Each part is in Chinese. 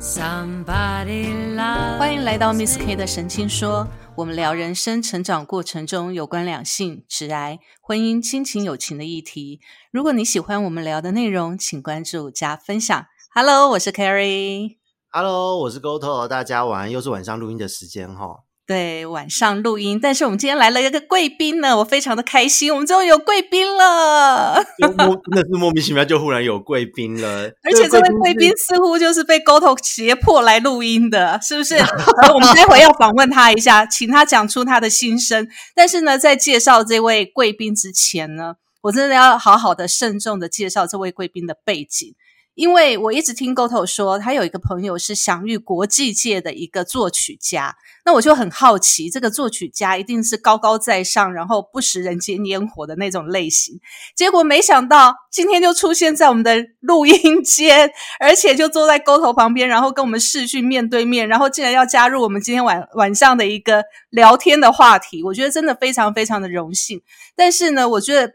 Somebody love 欢迎来到 Miss K 的神经说，我们聊人生成长过程中有关两性、直癌、婚姻、亲情、友情的议题。如果你喜欢我们聊的内容，请关注加分享。Hello，我是 Carrie。Hello，我是 GoTo，大家晚安，又是晚上录音的时间哈。对，晚上录音，但是我们今天来了一个贵宾呢，我非常的开心，我们终于有贵宾了。莫真的是莫名其妙就忽然有贵宾了，而且这位贵宾似乎就是被 GoTo 胁迫来录音的，是不是？好我们待会要访问他一下，请他讲出他的心声。但是呢，在介绍这位贵宾之前呢，我真的要好好的慎重的介绍这位贵宾的背景。因为我一直听 GoTo 说，他有一个朋友是享誉国际界的一个作曲家，那我就很好奇，这个作曲家一定是高高在上，然后不食人间烟火的那种类型。结果没想到今天就出现在我们的录音间，而且就坐在沟头旁边，然后跟我们视讯面对面，然后竟然要加入我们今天晚晚上的一个聊天的话题，我觉得真的非常非常的荣幸。但是呢，我觉得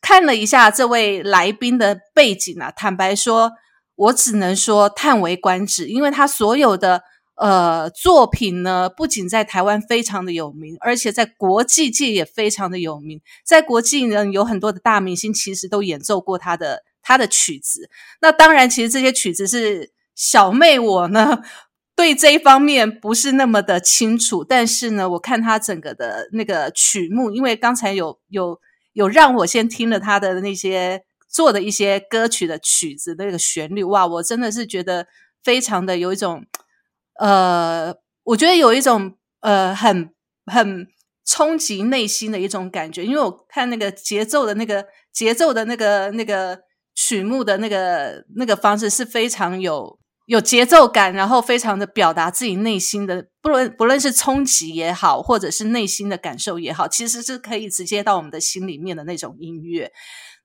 看了一下这位来宾的背景啊，坦白说，我只能说叹为观止，因为他所有的。呃，作品呢不仅在台湾非常的有名，而且在国际界也非常的有名。在国际呢，有很多的大明星其实都演奏过他的他的曲子。那当然，其实这些曲子是小妹我呢 对这一方面不是那么的清楚，但是呢，我看他整个的那个曲目，因为刚才有有有让我先听了他的那些做的一些歌曲的曲子那个旋律，哇，我真的是觉得非常的有一种。呃，我觉得有一种呃很很冲击内心的一种感觉，因为我看那个节奏的那个节奏的那个那个曲目的那个那个方式是非常有有节奏感，然后非常的表达自己内心的，不论不论是冲击也好，或者是内心的感受也好，其实是可以直接到我们的心里面的那种音乐。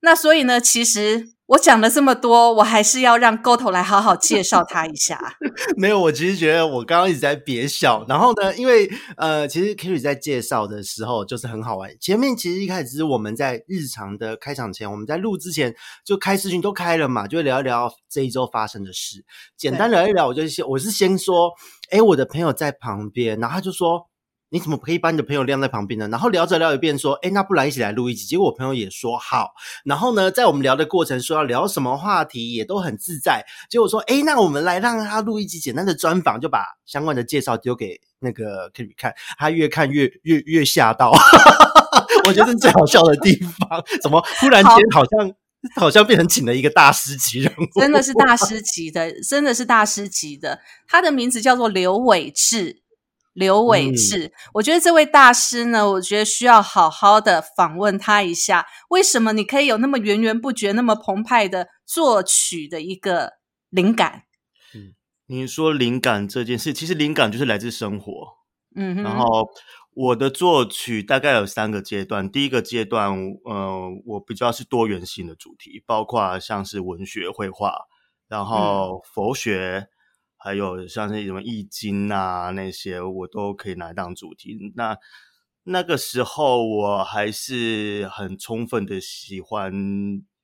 那所以呢，其实我讲了这么多，我还是要让 GoTo 来好好介绍他一下。没有，我其实觉得我刚刚一直在憋笑。然后呢，因为呃，其实 Kerry 在介绍的时候就是很好玩。前面其实一开始是我们在日常的开场前，我们在录之前就开视讯都开了嘛，就聊一聊这一周发生的事，简单聊一聊。我就先我是先说，哎，我的朋友在旁边，然后他就说。你怎么可以把你的朋友晾在旁边呢？然后聊着聊一遍，说：“哎，那不然一起来录一集。”结果我朋友也说好。然后呢，在我们聊的过程，说要聊什么话题，也都很自在。结果说：“哎，那我们来让他录一集简单的专访，就把相关的介绍丢给那个 Kerry 看。他越看越越越吓到，我觉得是最好笑的地方。怎么忽然间好像好像变成请了一个大师级人物？真的是大 师级的，真的是大师级的。他的名字叫做刘伟志。刘伟志，我觉得这位大师呢，我觉得需要好好的访问他一下。为什么你可以有那么源源不绝、那么澎湃的作曲的一个灵感？嗯，你说灵感这件事，其实灵感就是来自生活。嗯，然后我的作曲大概有三个阶段。第一个阶段，呃，我比较是多元性的主题，包括像是文学、绘画，然后佛学。还有像是什么易经啊那些，我都可以拿来当主题。那那个时候我还是很充分的喜欢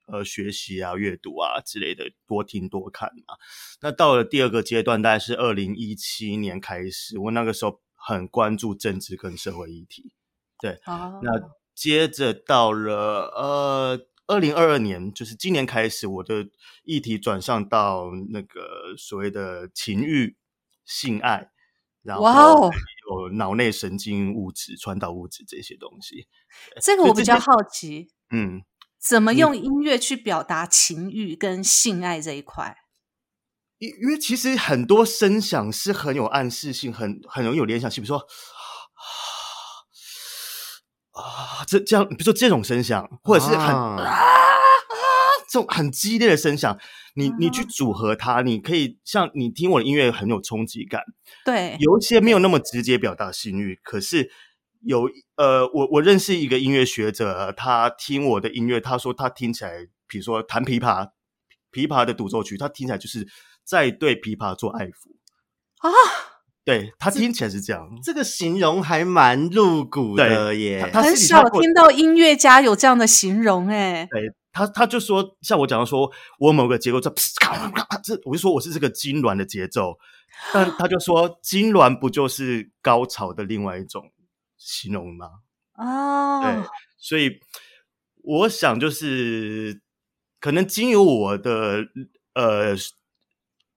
呃学习啊、阅读啊之类的，多听多看嘛。那到了第二个阶段，大概是二零一七年开始，我那个时候很关注政治跟社会议题。对，那接着到了呃。二零二二年，就是今年开始，我的议题转向到那个所谓的情欲、性爱，然后有脑内神经物质、传导物质这些东西。这个我比较好奇，嗯，怎么用音乐去表达情欲跟性爱这一块？因因为其实很多声响是很有暗示性，很很容易有联想性，比如说。啊，这这样，比如说这种声响，或者是很啊。这种很激烈的声响，你你去组合它，你可以像你听我的音乐很有冲击感，对，有一些没有那么直接表达性欲，可是有呃，我我认识一个音乐学者，他听我的音乐，他说他听起来，比如说弹琵琶，琵琶的独奏曲，他听起来就是在对琵琶做爱抚。啊。对他听起来是这样，这个形容还蛮露骨的耶。很少听到音乐家有这样的形容，哎，对他他就说，像我讲的说，我某个结构这 这，我就说我是这个痉挛的节奏，但他就说痉挛不就是高潮的另外一种形容吗？哦，对，所以我想就是可能经由我的呃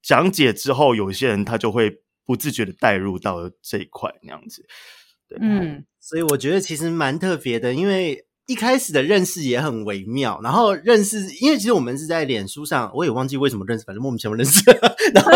讲解之后，有些人他就会不自觉的带入到这一块那样子。对，嗯，所以我觉得其实蛮特别的，因为一开始的认识也很微妙。然后认识，因为其实我们是在脸书上，我也忘记为什么认识，反正莫名其妙认识，然后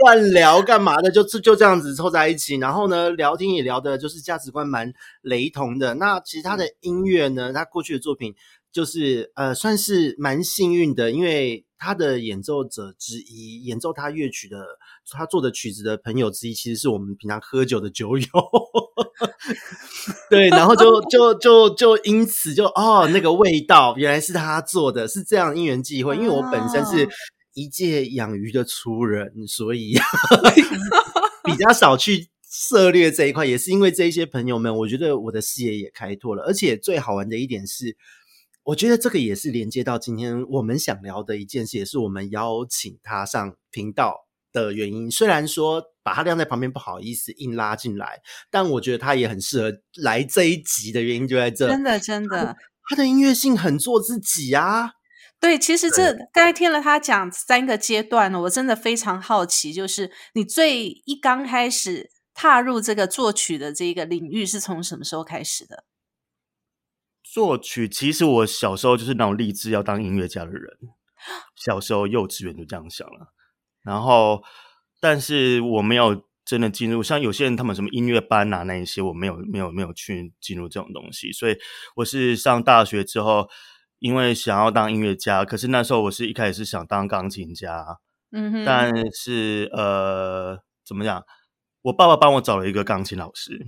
乱聊干嘛的，就就这样子凑在一起。然后呢，聊天也聊的就是价值观蛮雷同的。那其实他的音乐呢，他过去的作品就是呃，算是蛮幸运的，因为他的演奏者之一，演奏他乐曲的他做的曲子的朋友之一，其实是我们平常喝酒的酒友。对，然后就就就就因此就哦，那个味道原来是他做的，是这样因缘际会。因为我本身是一介养鱼的粗人，所以 比较少去涉猎这一块。也是因为这一些朋友们，我觉得我的视野也开拓了。而且最好玩的一点是，我觉得这个也是连接到今天我们想聊的一件事，也是我们邀请他上频道的原因。虽然说把他晾在旁边不好意思硬拉进来，但我觉得他也很适合来这一集的原因就在这。真的真的，他的音乐性很做自己啊。对，其实这刚才听了他讲三个阶段呢，我真的非常好奇，就是你最一刚开始踏入这个作曲的这个领域是从什么时候开始的？作曲其实我小时候就是那种立志要当音乐家的人，小时候幼稚园就这样想了。然后，但是我没有真的进入，像有些人他们什么音乐班啊那一些，我没有没有没有去进入这种东西。所以我是上大学之后。因为想要当音乐家，可是那时候我是一开始是想当钢琴家，嗯哼，但是呃，怎么讲？我爸爸帮我找了一个钢琴老师，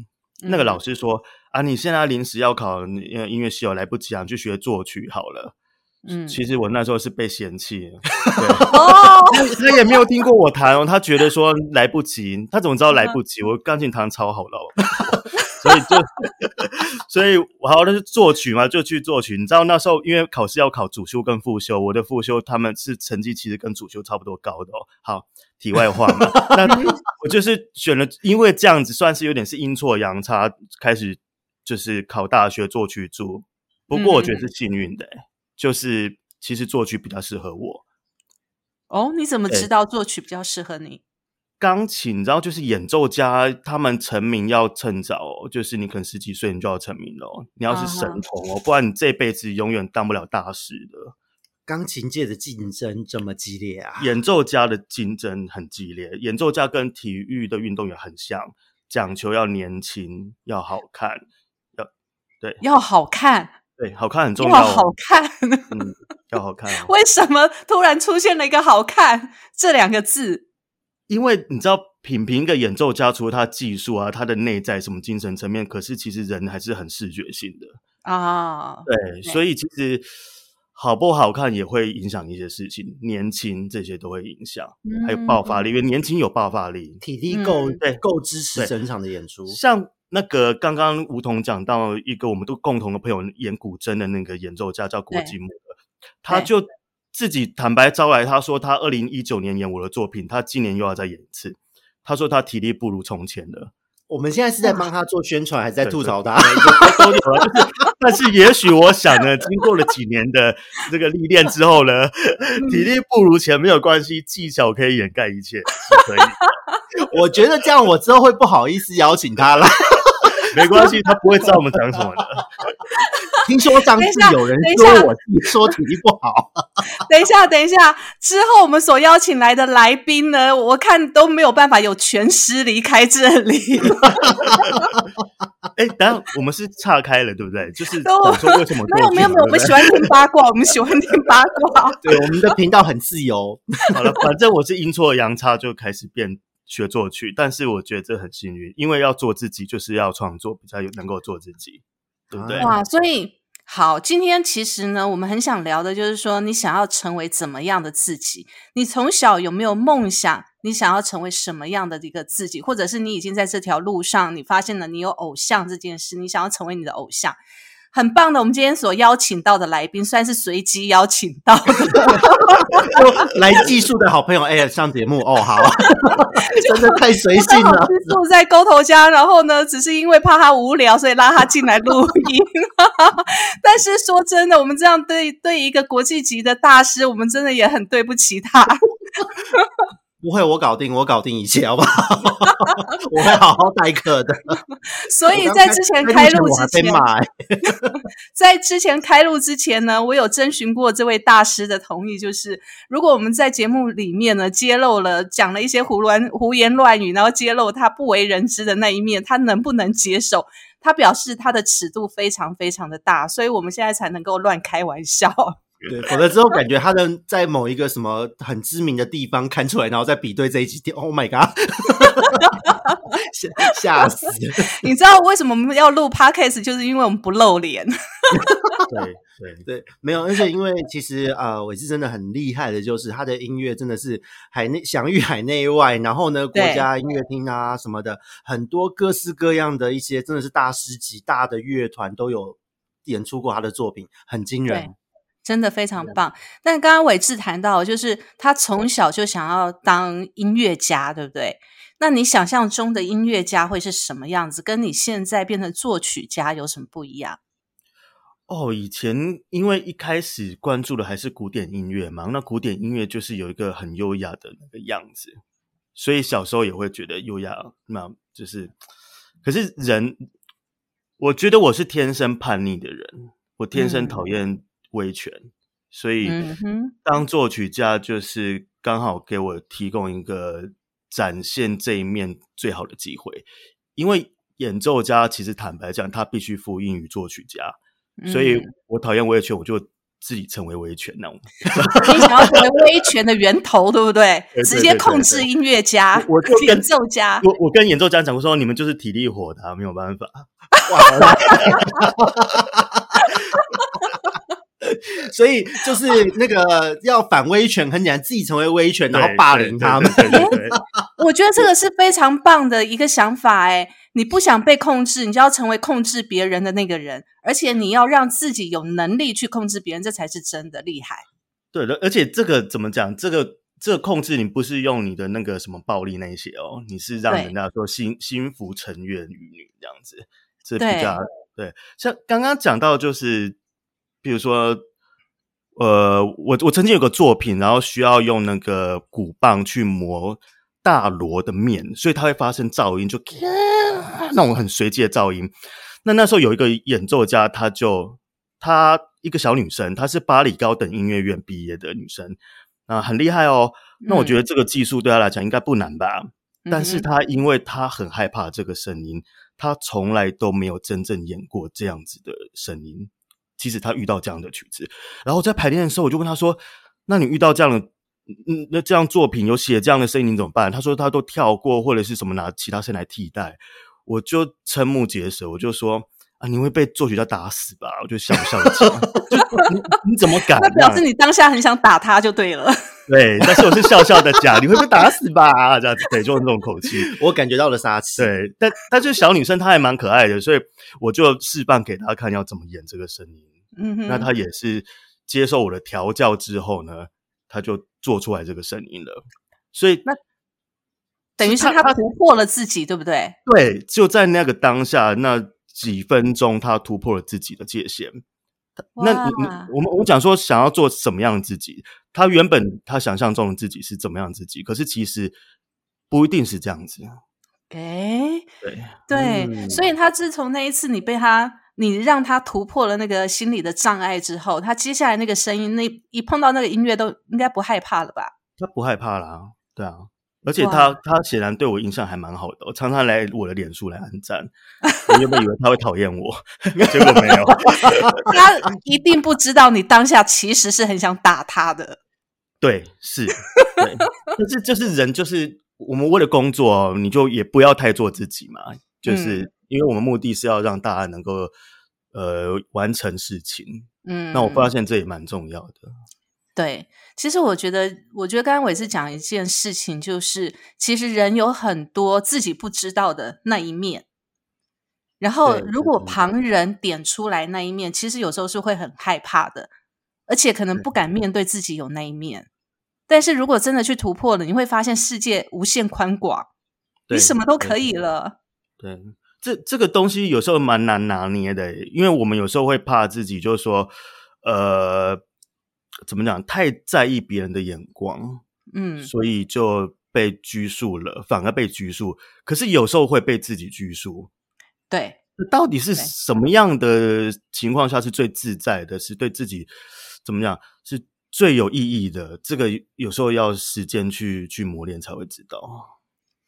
那个老师说啊，你现在临时要考音乐系，哦，来不及啊，你去学作曲好了。嗯，其实我那时候是被嫌弃，哦，他也没有听过我弹哦，他觉得说来不及，他怎么知道来不及？我钢琴弹超好的。所以就，所以我好像是作曲嘛，就去作曲。你知道那时候因为考试要考主修跟副修，我的副修他们是成绩其实跟主修差不多高的哦。好，题外话嘛，那我就是选了，因为这样子算是有点是阴错阳差，开始就是考大学作曲组。不过我觉得是幸运的，就是其实作曲比较适合我。哦，你怎么知道作曲比较适合你？钢琴，然后就是演奏家，他们成名要趁早，哦就是你可能十几岁你就要成名了，你要是神童哦，不然你这辈子永远当不了大师的。钢琴界的竞争这么激烈啊！演奏家的竞争很激烈，演奏家跟体育的运动员很像，讲求要年轻，要好看，要对，要好看，对，好看很重要，要好看，嗯，要好看。为什么突然出现了一个“好看”这两个字？因为你知道，品评一个演奏家，除了他技术啊，他的内在什么精神层面，可是其实人还是很视觉性的啊。对，所以其实好不好看也会影响一些事情，年轻这些都会影响，还有爆发力，因为年轻有爆发力，体力够，对，够支持整场的演出。像那个刚刚吴桐讲到一个我们都共同的朋友演古筝的那个演奏家叫郭继木的，他就。自己坦白招来，他说他二零一九年演我的作品，他今年又要再演一次。他说他体力不如从前了。我们现在是在帮他做宣传，还是在吐槽他？都有了，就是，但是也许我想呢，经过了几年的这个历练之后呢，体力不如前没有关系，技巧可以掩盖一切，是可以。我觉得这样我之后会不好意思邀请他了。没关系，他不会知道我们讲什么的。听说上次有人说我说体力不好。等一下，等一下，之后我们所邀请来的来宾呢，我看都没有办法有全尸离开这里。哎，等下我们是岔开了，对不对？就是说为什么？没有没有没有，我们喜欢听八卦，我们喜欢听八卦。对，我们的频道很自由。好了，反正我是阴错阳差就开始变学作曲，但是我觉得这很幸运，因为要做自己，就是要创作，比较有能够做自己，对不对？哇，所以。好，今天其实呢，我们很想聊的就是说，你想要成为怎么样的自己？你从小有没有梦想？你想要成为什么样的一个自己？或者是你已经在这条路上，你发现了你有偶像这件事，你想要成为你的偶像？很棒的，我们今天所邀请到的来宾算是随机邀请到的，就 来技术的好朋友哎上节目哦，好，真的太随性了。住在沟头家，然后呢，只是因为怕他无聊，所以拉他进来录音。但是说真的，我们这样对对一个国际级的大师，我们真的也很对不起他。不会，我搞定，我搞定一切，好不好？我会好好待客的。所以在之前开录之前，在之前开录之前呢，我有征询过这位大师的同意，就是如果我们在节目里面呢揭露了讲了一些胡乱胡言乱语，然后揭露他不为人知的那一面，他能不能接受？他表示他的尺度非常非常的大，所以我们现在才能够乱开玩笑。对，否则之后感觉他能在某一个什么很知名的地方看出来，然后再比对这一集，Oh my god，吓吓死！你知道为什么我们要录 Podcast，就是因为我们不露脸。对对对，没有，而且因为其实啊，伟志真的很厉害的，就是他的音乐真的是海内享誉海内外，然后呢，国家音乐厅啊什么的，很多各式各样的一些真的是大师级大的乐团都有演出过他的作品，很惊人。真的非常棒，但刚刚伟志谈到，就是他从小就想要当音乐家，对不对？那你想象中的音乐家会是什么样子？跟你现在变成作曲家有什么不一样？哦，以前因为一开始关注的还是古典音乐嘛，那古典音乐就是有一个很优雅的那个样子，所以小时候也会觉得优雅，那就是，可是人，我觉得我是天生叛逆的人，我天生讨厌。威权，所以当作曲家就是刚好给我提供一个展现这一面最好的机会。因为演奏家其实坦白讲，他必须服膺于作曲家，所以我讨厌威权，我就自己成为威权那种。你想要成为威权的源头，对不对？直接控制音乐家，我演奏家。我我跟演奏家讲过说，你们就是体力活的，没有办法。所以就是那个要反威权，很简单，自己成为威权，然后霸凌他们。我觉得这个是非常棒的一个想法。哎，你不想被控制，你就要成为控制别人的那个人，而且你要让自己有能力去控制别人，这才是真的厉害。对的，而且这个怎么讲？这个这个控制，你不是用你的那个什么暴力那些哦，你是让人家说心心服诚愿于你这样子，这比较对。像刚刚讲到就是。比如说，呃，我我曾经有个作品，然后需要用那个鼓棒去磨大锣的面，所以它会发生噪音，就那种很随机的噪音。那那时候有一个演奏家，他就她一个小女生，她是巴黎高等音乐院毕业的女生，啊，很厉害哦。那我觉得这个技术对她来讲应该不难吧？但是她因为她很害怕这个声音，她从来都没有真正演过这样子的声音。其实他遇到这样的曲子，然后在排练的时候，我就问他说：“那你遇到这样的，嗯，那这样作品有写这样的声音，你怎么办？”他说：“他都跳过，或者是什么拿其他声来替代。”我就瞠目结舌，我就说：“啊，你会被作曲家打死吧？”我就笑笑的讲：“ 你你怎么敢？”那表示你当下很想打他就对了。对，但是我是笑笑的讲：“你会被打死吧？”这样子，对，就用这种口气，我感觉到了杀气。对，但但是小女生她还蛮可爱的，所以我就示范给她看要怎么演这个声音。嗯，那他也是接受我的调教之后呢，他就做出来这个声音了。所以那等于是他突破了自己，对不对？对，就在那个当下那几分钟，他突破了自己的界限。那你我们我讲说想要做什么样的自己？他原本他想象中的自己是怎么样自己？可是其实不一定是这样子。哎，对对，所以他自从那一次你被他。你让他突破了那个心理的障碍之后，他接下来那个声音，那一碰到那个音乐都应该不害怕了吧？他不害怕啦，对啊，而且他他显然对我印象还蛮好的，我常常来我的脸书来按赞。我原本以为他会讨厌我，结果没有。他一定不知道你当下其实是很想打他的。对，是，对，但是就是人就是我们为了工作，你就也不要太做自己嘛，就是。因为我们目的是要让大家能够呃完成事情，嗯，那我发现这也蛮重要的。对，其实我觉得，我觉得刚刚我也是讲一件事情，就是其实人有很多自己不知道的那一面，然后如果旁人点出来那一面，其实有时候是会很害怕的，而且可能不敢面对自己有那一面。但是如果真的去突破了，你会发现世界无限宽广，你什么都可以了。对，这这个东西有时候蛮难拿捏的，因为我们有时候会怕自己，就是说，呃，怎么讲，太在意别人的眼光，嗯，所以就被拘束了，反而被拘束。可是有时候会被自己拘束。对，那到底是什么样的情况下是最自在的？是对自己怎么讲是最有意义的？这个有时候要时间去去磨练才会知道。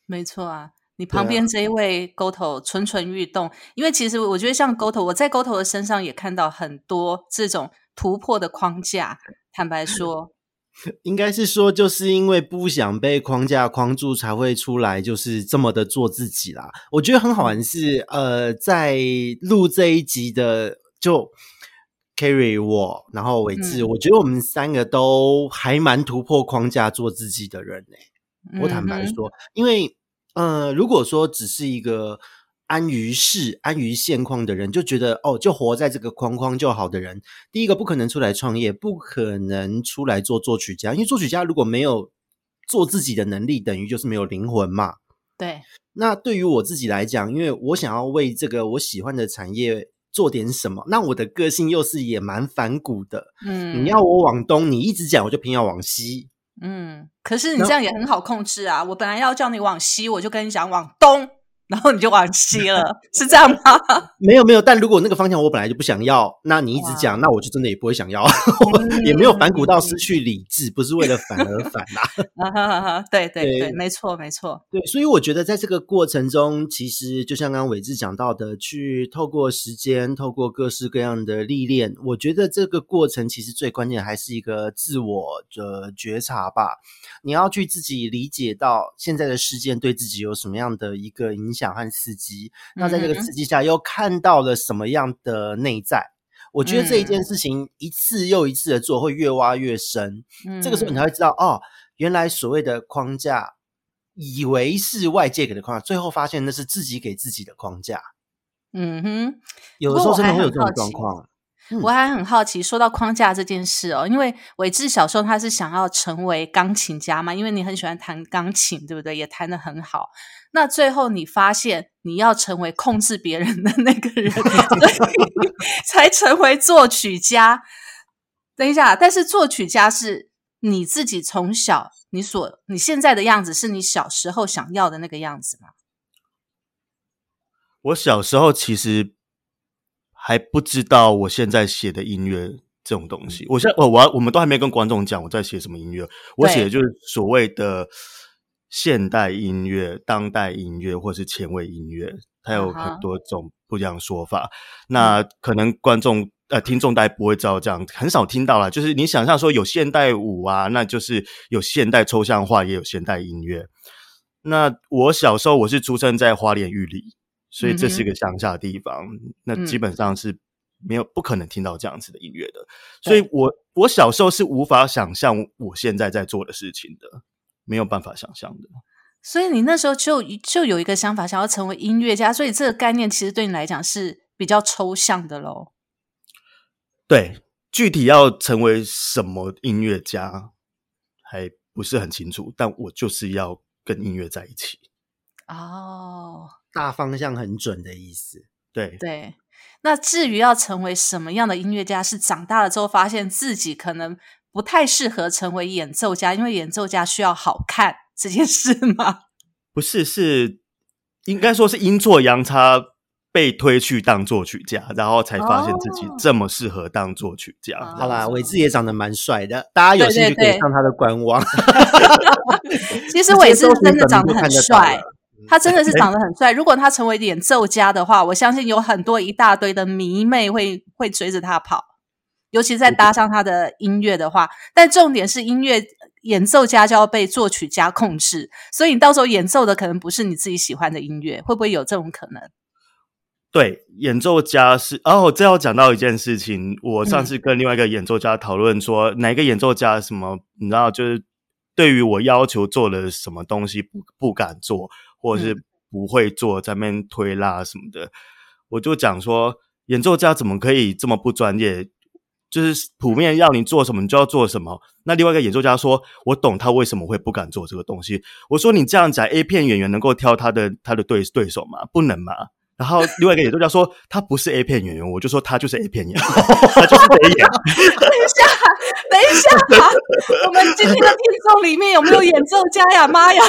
没错啊。你旁边这一位沟头蠢蠢欲动，因为其实我觉得像沟头，我在沟头的身上也看到很多这种突破的框架。坦白说，应该是说，就是因为不想被框架框住，才会出来，就是这么的做自己啦。我觉得很好玩是，呃，在录这一集的就 Carry 我，然后伟志，嗯。我觉得我们三个都还蛮突破框架做自己的人呢、我坦白说，因为呃，如果说只是一个安于世、安于现况的人，就觉得哦，就活在这个框框就好的人，第一个不可能出来创业，不可能出来做作曲家，因为作曲家如果没有做自己的能力，等于就是没有灵魂嘛。对，那对于我自己来讲，因为我想要为这个我喜欢的产业做点什么，那我的个性又是也蛮反骨的。嗯，你要我往东，你一直讲，我就偏要往西。嗯，可是你这样也很好控制啊！我本来要叫你往西，我就跟你讲往东，然后你就往西了，是这样吗？没有没有，但如果那个方向我本来就不想要，那你一直讲，那我就真的也不会想要，也没有反骨到失去理智，不是为了反而反啦、啊对对，对没错没错，对，所以我觉得在这个过程中，其实就像刚刚伟志讲到的，去透过时间，透过各式各样的历练，我觉得这个过程其实最关键还是一个自我的觉察吧。你要去自己理解到现在的事件对自己有什么样的一个影响和刺激，那在这个刺激下又看到了什么样的内在。我觉得这一嗯件事情一次又一次的做，会越挖越深。嗯这个时候你嗯才会知道，哦，原来所谓的框架，以为是外界给的框架，最后发现那是自己给自己的框架。嗯哼。有的时候真的会有这种状况。嗯我还很好奇，说到框架这件事哦，因为伟志小时候他是想要成为钢琴家嘛，因为你很喜欢弹钢琴，对不对？也弹得很好。那最后你发现你要成为控制别人的那个人，所以 才成为作曲家。等一下，但是作曲家是你自己从小你所你现在的样子，是你小时候想要的那个样子吗？我小时候其实还不知道我现在写的音乐这种东西。我现在我我要我们都还没跟观众讲我在写什么音乐，我对写的就是所谓的现代音乐、当代音乐或是前卫音乐，它有很多种不一样的说法。那可能观众。呃，听众大家不会知道这样，很少听到啦。就是你想象说有现代舞啊，那就是有现代抽象画，也有现代音乐。那我小时候我是出生在花莲玉里，所以这是嗯哼个乡下的地方，那嗯基本上是没有不可能听到这样子的音乐的。所以我我小时候是无法想象我现在在做的事情的，没有办法想象的。所以你那时候就就有一个想法，想要成为音乐家，所以这个概念其实对你来讲是比较抽象的喽。对，具体要成为什么音乐家还不是很清楚，但我就是要跟音乐在一起。哦，大方向很准的意思。对，对。那至于要成为什么样的音乐家，是长大了之后发现自己可能不太适合成为演奏家，因为演奏家需要好看这件事吗？不是是应该说是阴错阳差。被推去当作曲家，然后才发现自己哦这么适合当作曲家。哦好啦，伟志也长得蛮帅的，大家有兴趣可以上他的官网。其实伟志真的长得很帅他真的是长得很帅。如果他成为演奏家的话，我相信有很多一大堆的迷妹会会追着他跑，尤其再搭上他的音乐的话。但重点是音乐演奏家就要被作曲家控制，所以你到时候演奏的可能不是你自己喜欢的音乐，会不会有这种可能？对，演奏家是哦，这要讲到一件事情。我上嗯次跟另外一个演奏家讨论说，哪一个演奏家什么，你知道，就是对于我要求做的什么东西不不敢做，或者是不会做，在那边推拉什么的。我就讲说，演奏家怎么可以这么不专业？就是普遍要你做什么，你就要做什么。那另外一个演奏家说：“我懂他为什么会不敢做这个东西。”我说：“你这样讲，A 片演员能够挑他的他的对对手吗？不能嘛。”然后另外一个演奏家说：“他不是 A 片演员。”我就说：“他就是 A 片演员，他就是得演。”等一下，等一下，我们今天的听众里面有没有演奏家呀？妈呀！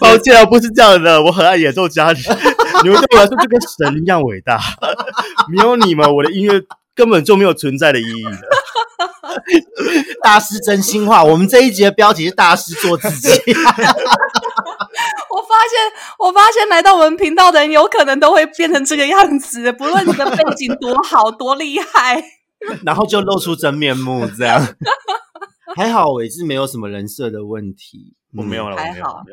抱歉啊，不是这样的，我很爱演奏家，你们对我来说就跟神一样伟大。没有你们，我的音乐。根本就没有存在的意义的。大师真心话，我们这一集的标题是“大师做自己”。我发现，我发现来到我们频道的人，有可能都会变成这个样子，不论你的背景多好、多厉害，然后就露出真面目，这样。还好，伟志没有什么人设的问题，我没有了，还好，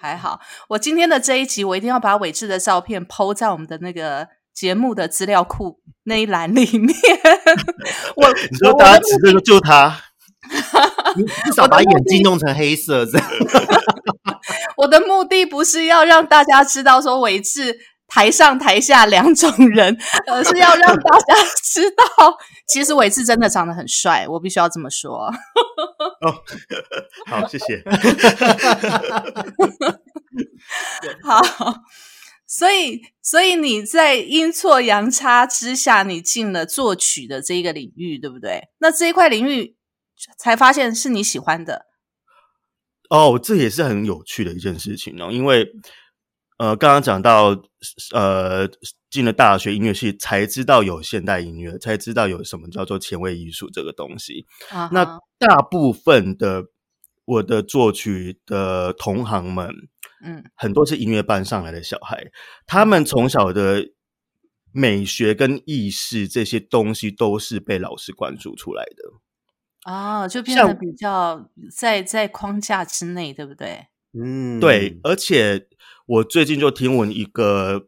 还好。我今天的这一集，我一定要把伟志的照片抛在我们的那个。节目的资料库那一栏里面，我你说大家指着就他，至少把眼睛弄成黑色这样。我的目的不是要让大家知道说伟志台上台下两种人，而是要让大家知道，其实伟志真的长得很帅，我必须要这么说。哦，好，谢谢。好。所以，所以你在阴错阳差之下，你进了作曲的这一个领域，对不对？那这一块领域才发现是你喜欢的。哦，这也是很有趣的一件事情哦。因为，呃，刚刚讲到，呃，进了大学音乐系，才知道有现代音乐，才知道有什么叫做前卫艺术这个东西。那大部分的我的作曲的同行们。嗯，很多是音乐班上来的小孩，他们从小的美学跟意识这些东西都是被老师灌输出来的啊，就变得比较在在框架之内，对不对？嗯，对。而且我最近就听闻一个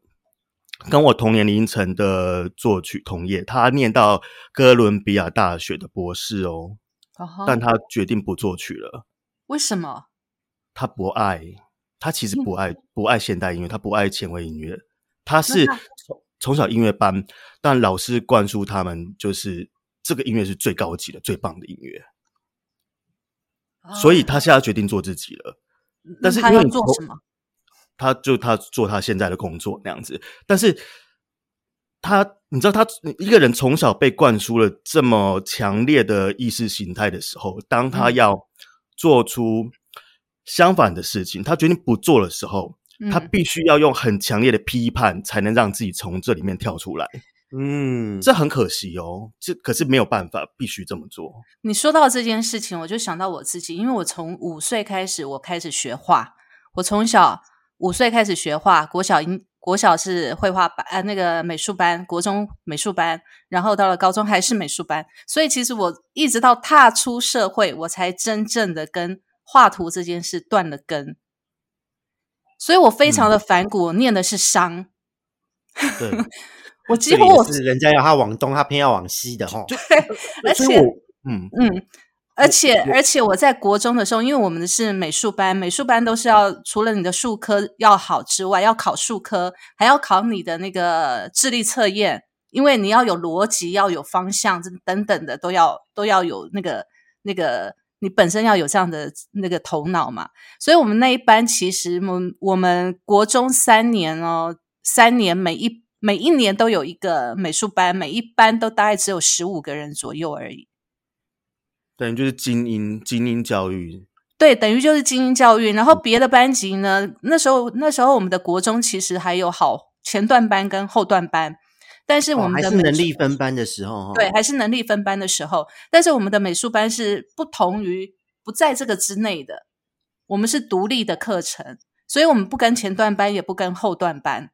跟我同年龄层的作曲同业，他念到哥伦比亚大学的博士哦，但他决定不作曲了。为什么？他不爱。他其实不爱不爱现代音乐，他不爱前卫音乐，他是从从小音乐班，但老师灌输他们就是这个音乐是最高级的、最棒的音乐，所以他现在决定做自己了。但是因为做什么？他就他做他现在的工作那样子，但是他你知道，他一个人从小被灌输了这么强烈的意识形态的时候，当他要做出。相反的事情，他决定不做的时候，他必须要用很强烈的批判，才能让自己从这里面跳出来。嗯，这很可惜哦。这可是没有办法，必须这么做。你说到这件事情，我就想到我自己，因为我从五岁开始，我开始学画。我从小五岁开始学画，国小英国小是绘画班，呃，那个美术班，国中美术班，然后到了高中还是美术班。所以其实我一直到踏出社会，我才真正的跟。画图这件事断了根，所以我非常的反骨。我念的是商，对，我几乎我是人家要他往东，他偏要往西的哈。对，而且，嗯嗯，而且而且我在国中的时候，因为我们是美术班，美术班都是要除了你的数科要好之外，要考数科，还要考你的那个智力测验，因为你要有逻辑，要有方向，这等等的都要都要有那个那个。你本身要有这样的那个头脑嘛，所以我们那一班其实我我们国中三年哦，三年每一每一年都有一个美术班，每一班都大概只有十五个人左右而已。等于就是精英精英教育，对，等于就是精英教育。然后别的班级呢，那时候那时候我们的国中其实还有好前段班跟后段班。但是我们的能力分班的时候，对，还是能力分班的时候。但是我们的美术班是不同于不在这个之内的，我们是独立的课程，所以我们不跟前段班，也不跟后段班。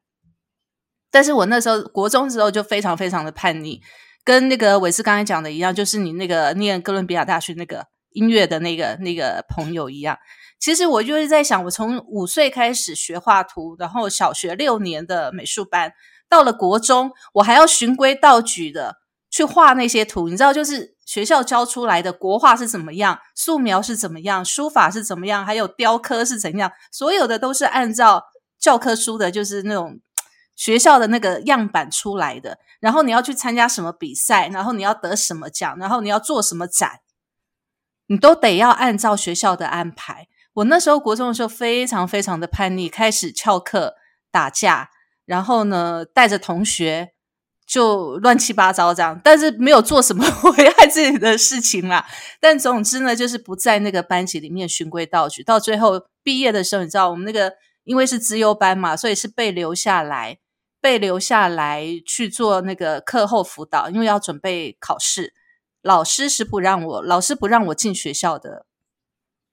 但是我那时候国中时候就非常非常的叛逆，跟那个伟斯刚才讲的一样，就是你那个念哥伦比亚大学那个音乐的那个那个朋友一样。其实我就是在想，我从五岁开始学画图，然后小学六年的美术班。到了国中，我还要循规蹈矩的去画那些图，你知道，就是学校教出来的国画是怎么样，素描是怎么样，书法是怎么样，还有雕刻是怎样，所有的都是按照教科书的，就是那种学校的那个样板出来的，然后你要去参加什么比赛，然后你要得什么奖，然后你要做什么展，你都得要按照学校的安排。我那时候国中的时候非常非常的叛逆，开始翘课打架，然后呢带着同学就乱七八糟这样，但是没有做什么 危害自己的事情啦。但总之呢，就是不在那个班级里面循规蹈矩。到最后毕业的时候，你知道我们那个因为是资优班嘛，所以是被留下来，被留下来去做那个课后辅导，因为要准备考试。老师是不让我，老师不让我进学校的。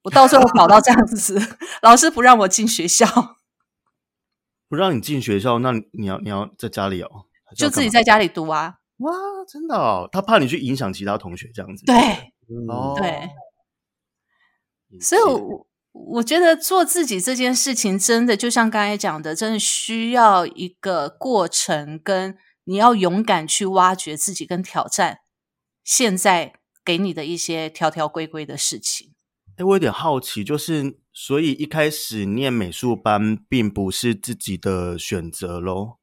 我到最后搞到这样子，老师不让我进学校，不让你进学校，那你要你要在家里哦，就自己在家里读啊。哇，真的哦，他怕你去影响其他同学这样子。对，哦，对。所以，我我觉得做自己这件事情，真的就像刚才讲的，真的需要一个过程，跟你要勇敢去挖掘自己，跟挑战现在给你的一些条条规规的事情。哎，我有点好奇，就是所以一开始念美术班并不是自己的选择喽？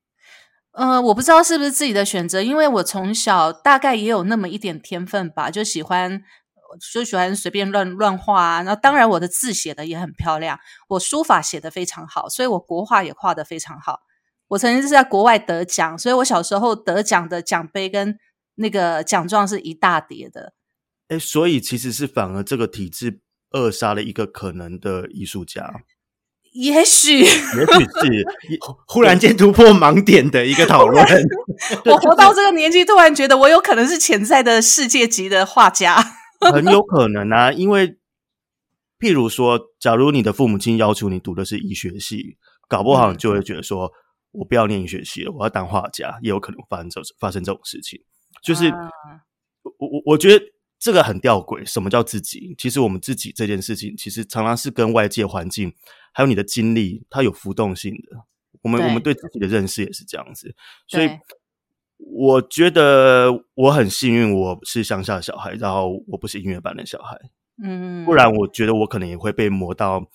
呃，我不知道是不是自己的选择，因为我从小大概也有那么一点天分吧，就喜欢就喜欢随便乱乱画啊。然后当然我的字写的也很漂亮，我书法写的非常好，所以我国画也画的非常好。我曾经是在国外得奖，所以我小时候得奖的奖杯跟那个奖状是一大叠的。哎，所以其实是反而这个体制。扼杀了一个可能的艺术家，也许，也许是 忽然间突破盲点的一个讨论。我活到这个年纪，突然觉得我有可能是潜在的世界级的画家，很有可能啊。因为，譬如说，假如你的父母亲要求你读的是医学系，搞不好就会觉得说，我不要念医学系了，我要当画家，也有可能发生这发生这种事情。就是我我我觉得。这个很吊诡，什么叫自己？其实我们自己这件事情，其实常常是跟外界环境，还有你的经历，它有浮动性的。我们我们对自己的认识也是这样子，所以我觉得我很幸运，我是乡下的小孩，然后我不是音乐班的小孩，嗯，不然我觉得我可能也会被磨到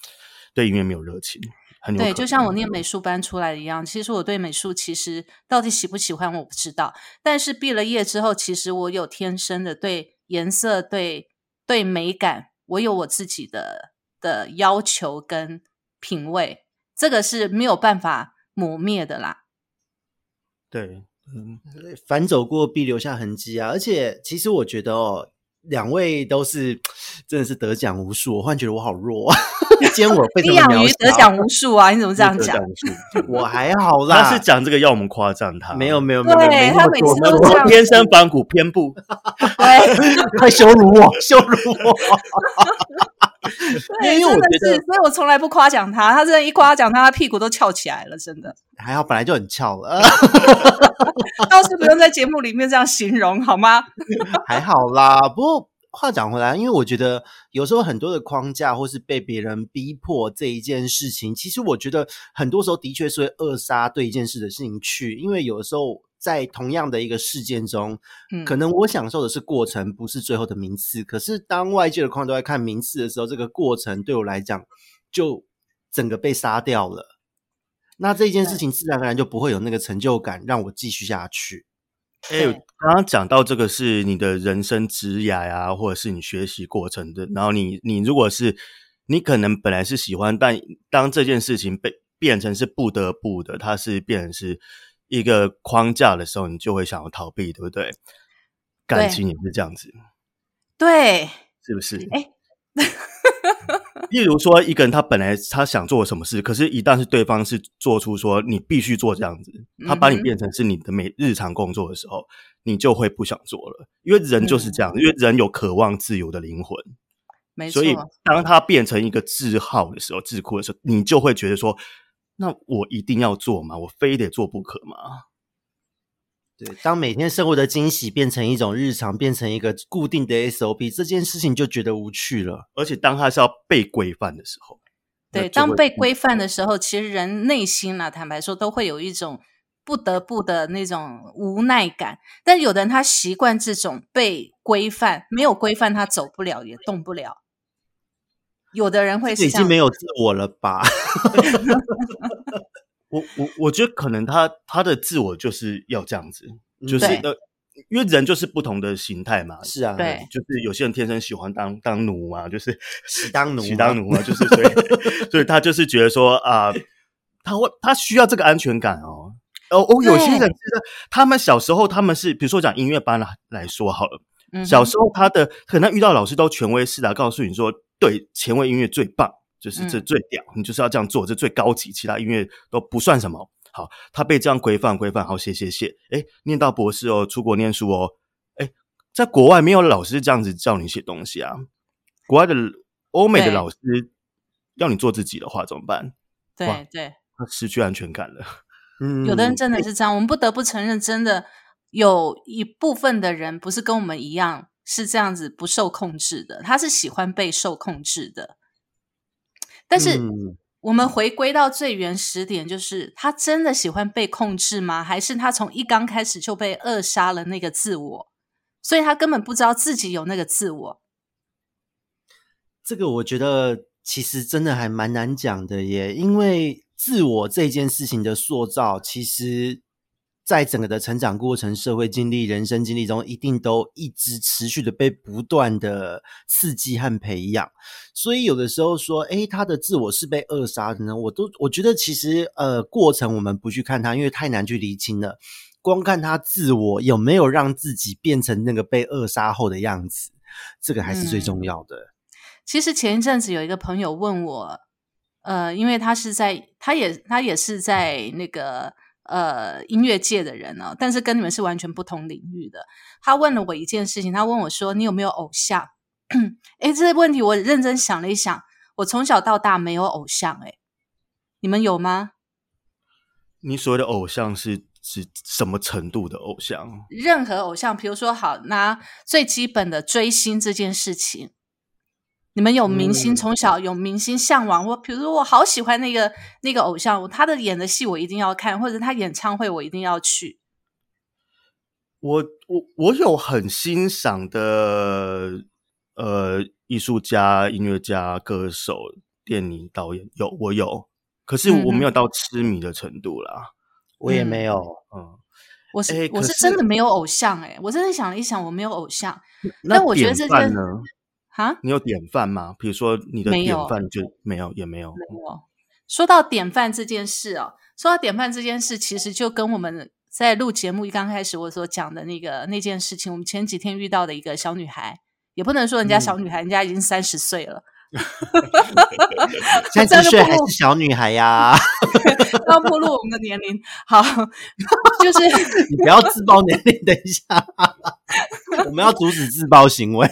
对音乐没有热情。很对，就像我念美术班出来的一样，其实我对美术其实到底喜不喜欢我不知道，但是毕了业之后，其实我有天生的对。颜色对对美感，我有我自己的的要求跟品味，这个是没有办法磨灭的啦。对，嗯，反走过必留下痕迹啊！而且，其实我觉得哦。两位都是 真的是得奖无数，我忽然觉得我好弱，今天我非常的渺小。得奖无数啊！你怎么这样讲？我还 好啦。他是讲这个要我们夸赞他，没有没有没有，对他每次都这样，天生反骨偏不，快羞辱我，羞辱我。对，因为我觉得，所以我从来不夸奖他，他真的，一夸奖他，他屁股都翘起来了，真的。还好，本来就很翘了，倒是不用在节目里面这样形容，好吗？还好啦，不过话讲回来，因为我觉得有时候很多的框架或是被别人逼迫这一件事情，其实我觉得很多时候的确是会扼杀对一件事的兴趣，因为有的时候。在同样的一个事件中，可能我享受的是过程，不是最后的名次。可是当外界的框都在看名次的时候，这个过程对我来讲就整个被杀掉了。那这件事情自然而然就不会有那个成就感，让我继续下去。哎，刚刚讲到这个是你的人生职涯呀，或者是你学习过程的。然后你你如果是你可能本来是喜欢，但当这件事情被变成是不得不的，它是变成是。一个框架的时候，你就会想要逃避，对不对？感情也是这样子，对，是不是？哎，例如说，一个人他本来他想做什么事，可是一旦是对方是做出说你必须做这样子，他把你变成是你的每日常工作的时候，你就会不想做了。因为人就是这样，因为人有渴望自由的灵魂，没错。所以当他变成一个自号的时候，字库的时候，你就会觉得说。那我一定要做吗？我非得做不可吗？对，当每天生活的惊喜变成一种日常，变成一个固定的 SOP，这件事情就觉得无趣了。而且，当他是要被规范的时候，对，当被规范的时候，其实人内心呢，坦白说，都会有一种不得不的那种无奈感。但有的人他习惯这种被规范，没有规范他走不了，也动不了。有的人会已经没有自我了吧？我我我觉得可能他他的自我就是要这样子，就是对呃，因为人就是不同的形态嘛。是啊，对就是有些人天生喜欢当当奴嘛，就是 喜当奴喜当奴嘛，就是所以所以他就是觉得说啊、他会他需要这个安全感哦。哦哦，有些人对觉得他们小时候他们是，比如说讲音乐班来来说好了，嗯小时候他的可能遇到老师都权威式的告诉你说，对，前卫音乐最棒，就是这嗯最屌，你就是要这样做，这最高级，其他音乐都不算什么。好，他被这样规范规范，好，谢谢谢。哎，念到博士哦，出国念书哦，哎，在国外没有老师这样子叫你写东西啊，国外的欧美的老师要你做自己的话怎么办？哇对对，他失去安全感了。嗯有的人真的是这样，我们不得不承认，真的有一部分的人不是跟我们一样是这样子不受控制的，他是喜欢被受控制的。但是嗯我们回归到最原始点，就是他真的喜欢被控制吗？还是他从一刚开始就被扼杀了那个自我，所以他根本不知道自己有那个自我？这个我觉得其实真的还蛮难讲的耶，因为自我这件事情的塑造，其实在整个的成长过程、社会经历、人生经历中，一定都一直持续的被不断的刺激和培养。所以有的时候说，诶，他的自我是被扼杀的呢，我都我觉得其实呃，过程我们不去看它，因为太难去厘清了。光看他自我有没有让自己变成那个被扼杀后的样子，这个还是最重要的。其实前一阵子有一个朋友问我，呃，因为他是在，他也他也是在那个呃音乐界的人呢、但是跟你们是完全不同领域的。他问了我一件事情，他问我说：“你有没有偶像？” 哎，这个问题我认真想了一想，我从小到大没有偶像、哎，你们有吗？你所谓的偶像是指什么程度的偶像？任何偶像，比如说好拿最基本的追星这件事情，你们有明星、嗯从小有明星向往，我比如说我好喜欢那个那个偶像，他的演的戏我一定要看，或者他演唱会我一定要去。我我我有很欣赏的呃艺术家、音乐家、歌手、电影导演，有我有，可是我没有到痴迷的程度啦。我也没有。嗯，我是、我是真的没有偶像哎、我真的想了一想，我没有偶像。那但我觉得这件典范呢？哈，你有典范吗？比如说你的典范就没有，也没有。没有。说到典范这件事哦，说到典范这件事，其实就跟我们在录节目一刚开始我所讲的那个那件事情，我们前几天遇到的一个小女孩，也不能说人家小女孩，人家已经三十岁了，三十岁还是小女孩呀，要暴露我们的年龄。好，就是 你不要自爆年龄。等一下，我们要阻止自爆行为。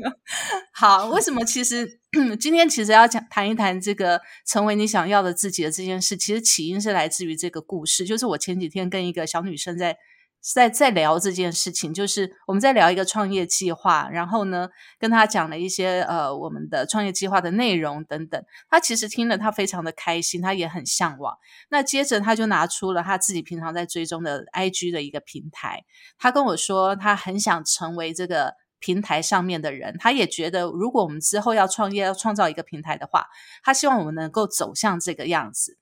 好，为什么其实今天其实要讲谈一谈这个成为你想要的自己的这件事，其实起因是来自于这个故事，就是我前几天跟一个小女生在在在聊这件事情，就是我们在聊一个创业计划，然后呢跟他讲了一些呃我们的创业计划的内容等等，他其实听了他非常的开心，他也很向往。那接着他就拿出了他自己平常在追踪的 IG 的一个平台，他跟我说他很想成为这个。平台上面的人，他也觉得，如果我们之后要创业、要创造一个平台的话，他希望我们能够走向这个样子。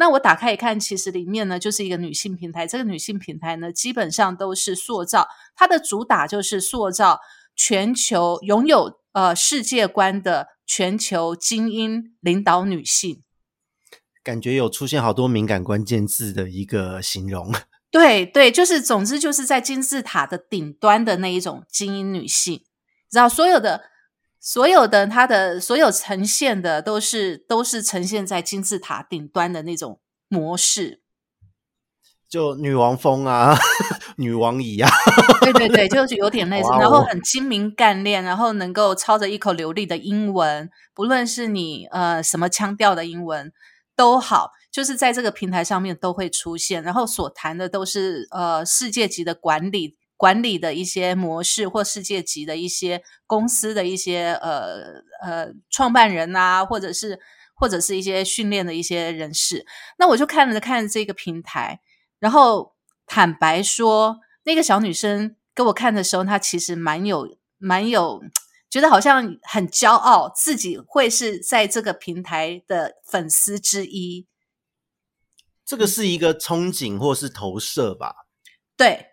那我打开一看，其实里面呢就是一个女性平台。这个女性平台呢，基本上都是塑造它的主打就是塑造全球拥有呃世界观的全球精英领导女性。感觉有出现好多敏感关键字的一个形容。对对，就是总之就是在金字塔的顶端的那一种精英女性，然后所有的所有的它的所有呈现的都是都是呈现在金字塔顶端的那种模式。就女王风啊，女王椅啊，对对对，就是有点类似，然后很精明干练，然后能够操着一口流利的英文，不论是你呃什么腔调的英文都好，就是在这个平台上面都会出现，然后所谈的都是呃世界级的管理管理的一些模式，或世界级的一些公司的一些呃呃创办人啊，或者是或者是一些训练的一些人士。那我就看了看这个平台，然后坦白说，那个小女生给我看的时候，她其实蛮有蛮有。觉得好像很骄傲，自己会是在这个平台的粉丝之一。这个是一个憧憬或是投射吧？对。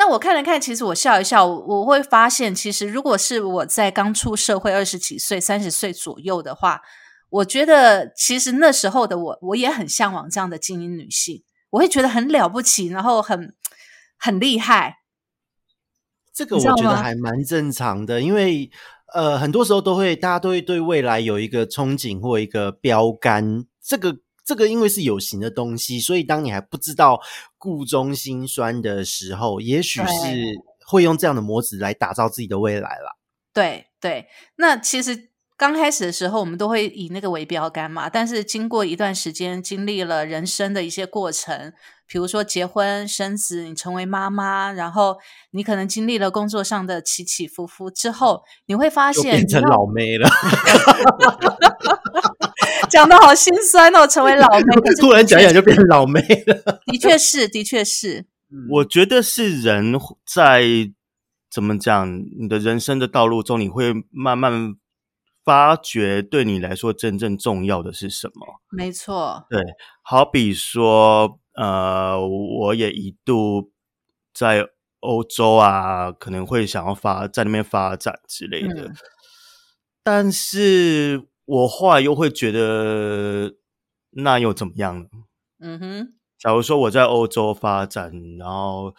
那我看了看，其实我笑一笑，我会发现，其实如果是我在刚出社会二十几岁、三十岁左右的话，我觉得其实那时候的我，我也很向往这样的精英女性，我会觉得很了不起，然后很很厉害。这个我觉得还蛮正常的，因为呃，很多时候都会大家都会对未来有一个憧憬或一个标杆，这个。这个因为是有形的东西，所以当你还不知道故中心酸的时候，也许是会用这样的模子来打造自己的未来啦。对对，那其实刚开始的时候，我们都会以那个为标杆嘛。但是经过一段时间，经历了人生的一些过程，比如说结婚生子，你成为妈妈，然后你可能经历了工作上的起起伏伏之后，你会发现变成老妹了。讲的好心酸哦，成为老妹，突然讲讲就变成老妹了。的确是，的确是。我觉得是人在怎么讲，你的人生的道路中，你会慢慢发觉，对你来说真正重要的是什么？没错。对，好比说，呃，我也一度在欧洲啊，可能会想要发在那边发展之类的，但是。我后来又会觉得，那又怎么样呢？嗯哼，假如说我在欧洲发展，然后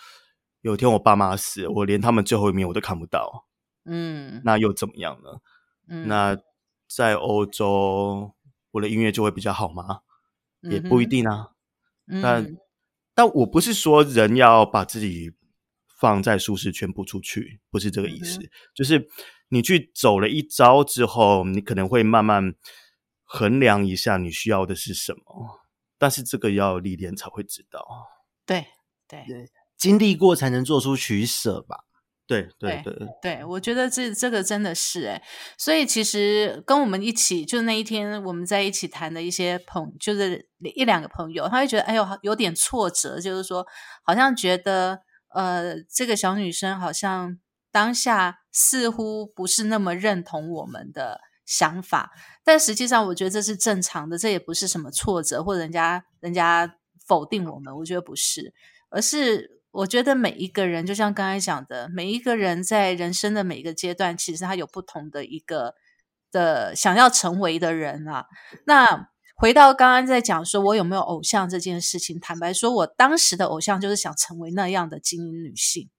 有一天我爸妈死，我连他们最后一面我都看不到，嗯，那又怎么样呢？嗯，那在欧洲，我的音乐就会比较好吗？也不一定啊。但但我不是说人要把自己放在舒适圈不出去，不是这个意思，就是。你去走了一招之后，你可能会慢慢衡量一下你需要的是什么，但是这个要历练才会知道。对对对，经历过才能做出取舍吧。对对对对，我觉得这这个真的是哎，所以其实跟我们一起，就那一天我们在一起谈的一些朋，就是一两个朋友，他会觉得哎呦有点挫折，就是说好像觉得呃这个小女生好像。当下似乎不是那么认同我们的想法，但实际上我觉得这是正常的，这也不是什么挫折或人家人家否定我们，我觉得不是，而是我觉得每一个人，就像刚才讲的，每一个人在人生的每一个阶段，其实他有不同的一个的想要成为的人啊。那回到刚刚在讲说我有没有偶像这件事情，坦白说，我当时的偶像就是想成为那样的精英女性。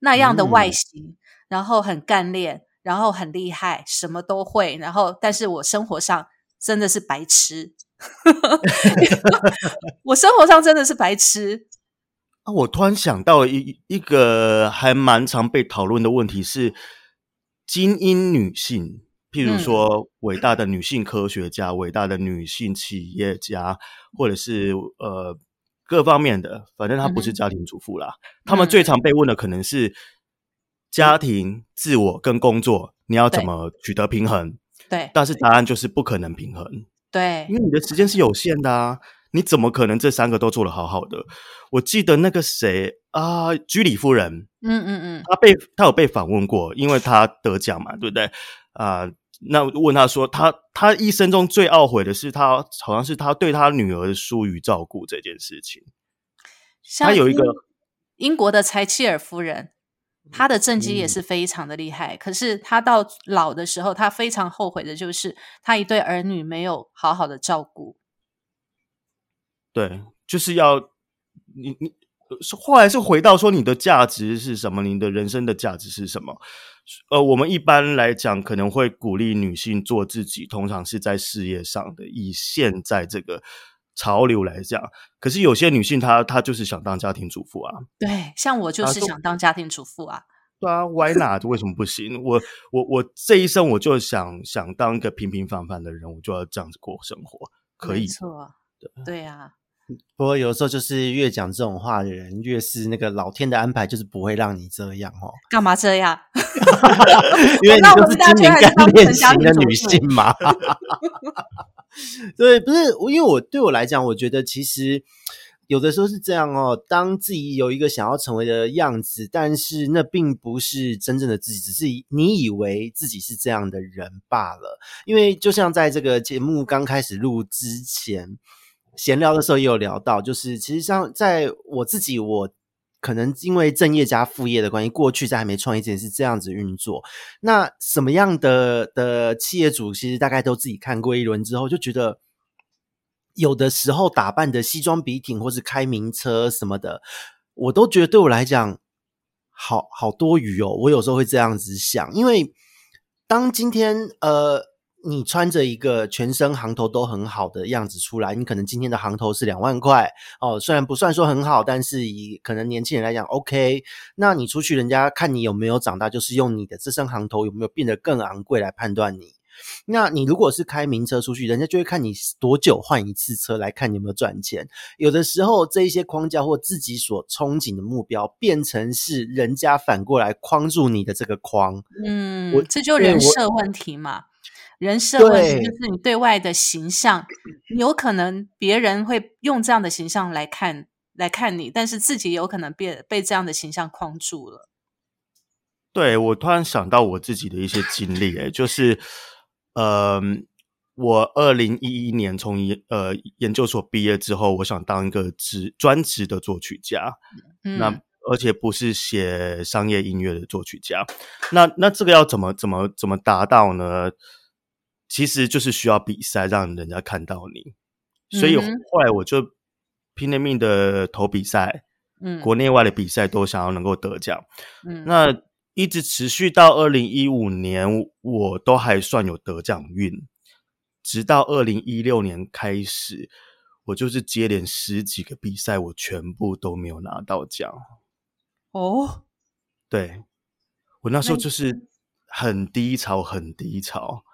那样的外形，然后很干练，然后很厉害，什么都会。然后，但是我生活上真的是白痴。我生活上真的是白痴。啊，我突然想到一一个还蛮常被讨论的问题是：精英女性，譬如说伟大的女性科学家、伟大的女性企业家，或者是呃。各方面的，反正她不是家庭主妇啦。他们最常被问的可能是家庭、自我跟工作，你要怎么取得平衡？对，但是答案就是不可能平衡。对，因为你的时间是有限的啊，你怎么可能这三个都做得好好的？我记得那个谁啊，居里夫人，嗯嗯嗯，她被她有被访问过，因为她得奖嘛，对不对？啊。那问他说，他他一生中最懊悔的是，他好像是他对他女儿的疏于照顾这件事情。他有一个英国的柴契尔夫人，她的政绩也是非常的厉害。可是她到老的时候，她非常后悔的就是她一对儿女没有好好的照顾。对，就是要你你后来是回到说，你的价值是什么？你的人生的价值是什么？呃，我们一般来讲可能会鼓励女性做自己，通常是在事业上的。以现在这个潮流来讲，可是有些女性她她就是想当家庭主妇啊。对，像我就是想当家庭主妇啊。对啊，Why not？为什么不行？我我我这一生我就想想当一个平平凡凡的人，我就要这样子过生活，可以。错，对对呀。不过有时候就是越讲这种话的人，越是那个老天的安排，就是不会让你这样哦。干嘛这样？因为你就是精明干练型的女性嘛。对，不是因为我对我来讲，我觉得其实有的时候是这样哦。当自己有一个想要成为的样子，但是那并不是真正的自己，只是你以为自己是这样的人罢了。因为就像在这个节目刚开始录之前。闲聊的时候也有聊到，就是其实像在我自己，我可能因为正业加副业的关系，过去在还没创业之前是这样子运作。那什么样的的企业主，其实大概都自己看过一轮之后，就觉得有的时候打扮的西装笔挺，或是开名车什么的，我都觉得对我来讲，好好多余哦。我有时候会这样子想，因为当今天呃。你穿着一个全身行头都很好的样子出来，你可能今天的行头是两万块哦，虽然不算说很好，但是以可能年轻人来讲，OK。那你出去，人家看你有没有长大，就是用你的这身行头有没有变得更昂贵来判断你。那你如果是开名车出去，人家就会看你多久换一次车，来看你有没有赚钱。有的时候，这一些框架或自己所憧憬的目标，变成是人家反过来框住你的这个框。嗯，我这就人设问题嘛。人设问题就是你对外的形象，有可能别人会用这样的形象来看来看你，但是自己有可能被被这样的形象框住了。对我突然想到我自己的一些经历，哎，就是，呃，我二零一一年从研呃研究所毕业之后，我想当一个职专职的作曲家，那而且不是写商业音乐的作曲家，那那这个要怎么怎么怎么达到呢？其实就是需要比赛，让人家看到你。所以后来我就拼了命的投比赛，嗯，国内外的比赛都想要能够得奖。嗯，那一直持续到二零一五年，我都还算有得奖运。直到二零一六年开始，我就是接连十几个比赛，我全部都没有拿到奖。哦，对，我那时候就是很低潮，很低潮。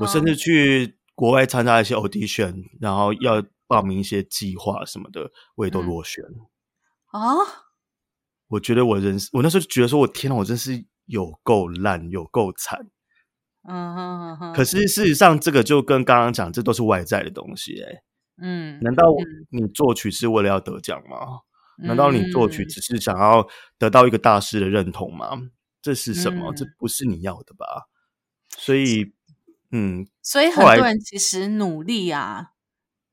我甚至去国外参加一些 audition，然后要报名一些计划什么的，我也都落选啊！我觉得我人，我那时候就觉得说，我天呐，我真是有够烂，有够惨。嗯哼哼。可是事实上，这个就跟刚刚讲，这都是外在的东西。哎，嗯，难道你作曲是为了要得奖吗？难道你作曲只是想要得到一个大师的认同吗？这是什么？这不是你要的吧？所以。嗯，所以很多人其实努力啊，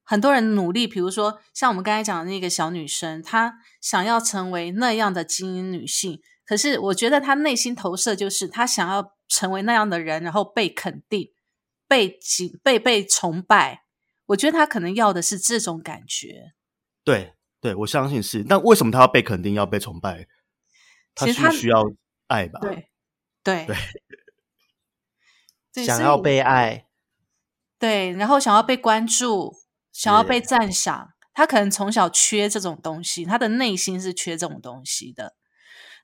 很多人努力，比如说像我们刚才讲的那个小女生，她想要成为那样的精英女性，可是我觉得她内心投射就是她想要成为那样的人，然后被肯定、被敬、被被崇拜。我觉得她可能要的是这种感觉。对，对我相信是。那为什么她要被肯定、要被崇拜？其实她需要爱吧？对，对，对。想要被爱，对，然后想要被关注，想要被赞赏，他可能从小缺这种东西，他的内心是缺这种东西的。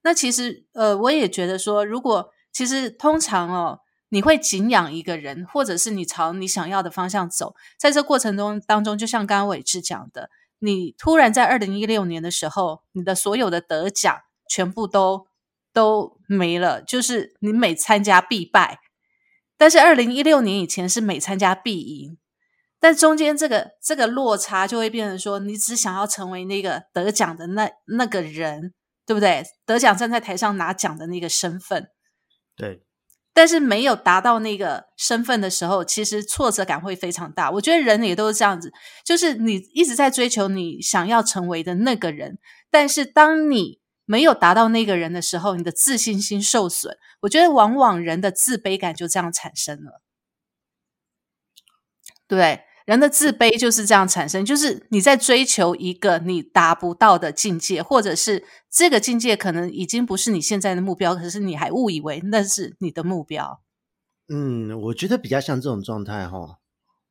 那其实，呃，我也觉得说，如果其实通常哦，你会敬仰一个人，或者是你朝你想要的方向走，在这过程中当中，就像刚刚伟志讲的，你突然在二零一六年的时候，你的所有的得奖全部都都没了，就是你每参加必败。但是二零一六年以前是每参加必赢，但中间这个这个落差就会变成说，你只想要成为那个得奖的那那个人，对不对？得奖站在台上拿奖的那个身份，对。但是没有达到那个身份的时候，其实挫折感会非常大。我觉得人也都是这样子，就是你一直在追求你想要成为的那个人，但是当你没有达到那个人的时候，你的自信心受损。我觉得往往人的自卑感就这样产生了。对，人的自卑就是这样产生，就是你在追求一个你达不到的境界，或者是这个境界可能已经不是你现在的目标，可是你还误以为那是你的目标。嗯，我觉得比较像这种状态哈。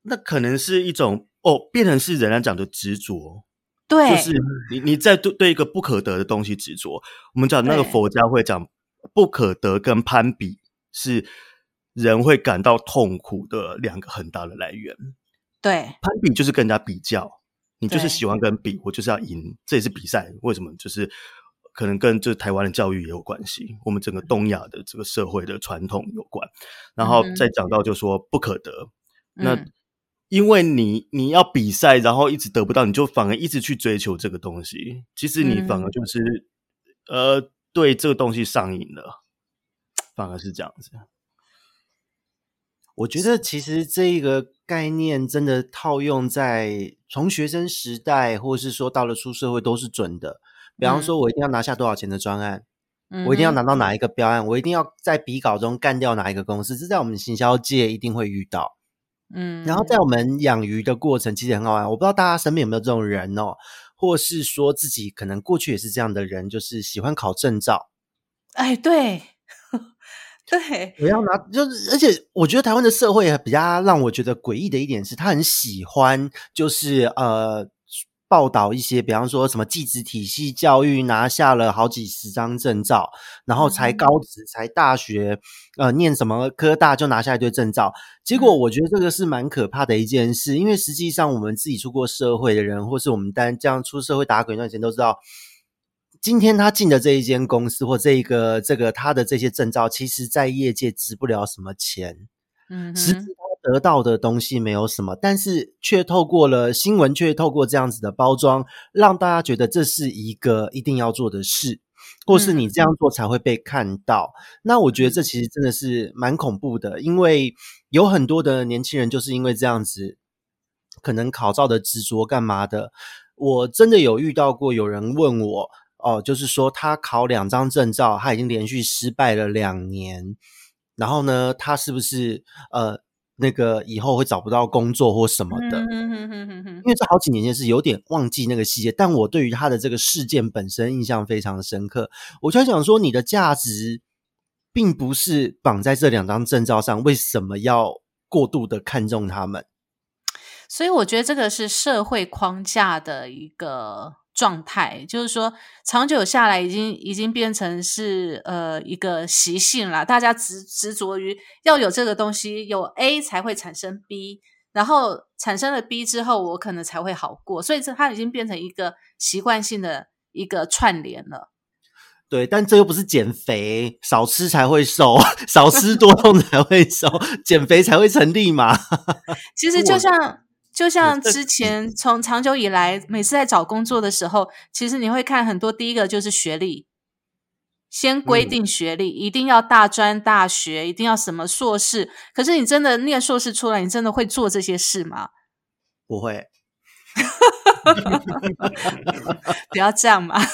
那可能是一种哦，变成是人家讲的执着。对，就是你你在对对一个不可得的东西执着。我们讲那个佛家会讲不可得跟攀比是人会感到痛苦的两个很大的来源。对，攀比就是跟人家比较，你就是喜欢跟比，我就是要赢，这也是比赛。为什么？就是可能跟这台湾的教育也有关系，我们整个东亚的这个社会的传统有关。然后再讲到就说不可得，那。因为你你要比赛，然后一直得不到，你就反而一直去追求这个东西。其实你反而就是，呃，对这个东西上瘾了，反而是这样子。我觉得其实这一个概念真的套用在从学生时代，或是说到了出社会都是准的。比方说，我一定要拿下多少钱的专案，我一定要拿到哪一个标案，我一定要在比稿中干掉哪一个公司，这在我们行销界一定会遇到。嗯，然后在我们养鱼的过程其实很好玩，我不知道大家身边有没有这种人哦，或是说自己可能过去也是这样的人，就是喜欢考证照。哎，对。对，我要拿，就是而且我觉得台湾的社会比较让我觉得诡异的一点是，他很喜欢就是呃报道一些，比方说什么技职体系教育拿下了好几十张证照，然后才高职才大学呃念什么科大就拿下一堆证照，结果我觉得这个是蛮可怕的一件事，因为实际上我们自己出过社会的人，或是我们单这样出社会打滚一段时间都知道。今天他进的这一间公司或这一个这个他的这些证照，其实在业界值不了什么钱，嗯，实质他得到的东西没有什么，但是却透过了新闻，却透过这样子的包装，让大家觉得这是一个一定要做的事，或是你这样做才会被看到。那我觉得这其实真的是蛮恐怖的，因为有很多的年轻人就是因为这样子，可能考照的执着干嘛的。我真的有遇到过有人问我。哦，就是说他考两张证照，他已经连续失败了两年，然后呢，他是不是呃那个以后会找不到工作或什么的？因为这好几年前是有点忘记那个细节，但我对于他的这个事件本身印象非常深刻。我就想说，你的价值并不是绑在这两张证照上，为什么要过度的看重他们？所以我觉得这个是社会框架的一个。状态就是说，长久下来已经已经变成是呃一个习性了。大家执执着于要有这个东西，有 A 才会产生 B，然后产生了 B 之后，我可能才会好过。所以这它已经变成一个习惯性的一个串联了。对，但这又不是减肥，少吃才会瘦，少吃多动才会瘦，减肥才会成立嘛？其实就像。就像之前从长久以来，每次在找工作的时候，其实你会看很多。第一个就是学历，先规定学历一定要大专大学，一定要什么硕士。可是你真的念硕士出来，你真的会做这些事吗？不会。不要这样嘛。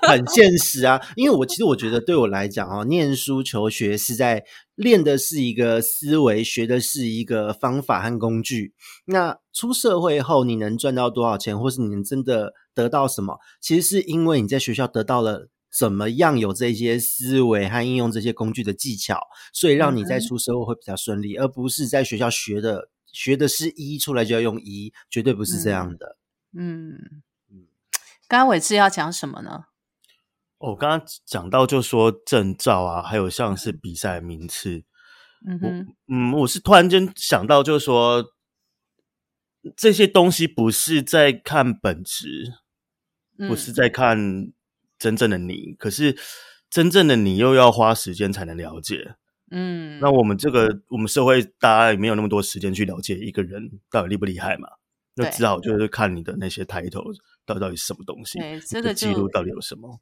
很现实啊，因为我其实我觉得对我来讲啊，念书求学是在练的是一个思维，学的是一个方法和工具。那出社会后，你能赚到多少钱，或是你能真的得到什么，其实是因为你在学校得到了怎么样有这些思维和应用这些工具的技巧，所以让你在出社会会比较顺利，而不是在学校学的学的是一出来就要用一，绝对不是这样的。嗯嗯，刚刚伟志要讲什么呢？我刚刚讲到，就说证照啊，还有像是比赛名次，嗯哼，嗯，我是突然间想到，就是说这些东西不是在看本质，不是在看真正的你，可是真正的你又要花时间才能了解，嗯，那我们这个我们社会大家也没有那么多时间去了解一个人到底厉不厉害嘛，那只好就是看你的那些抬头到底到底是什么东西，这个记录到底有什么。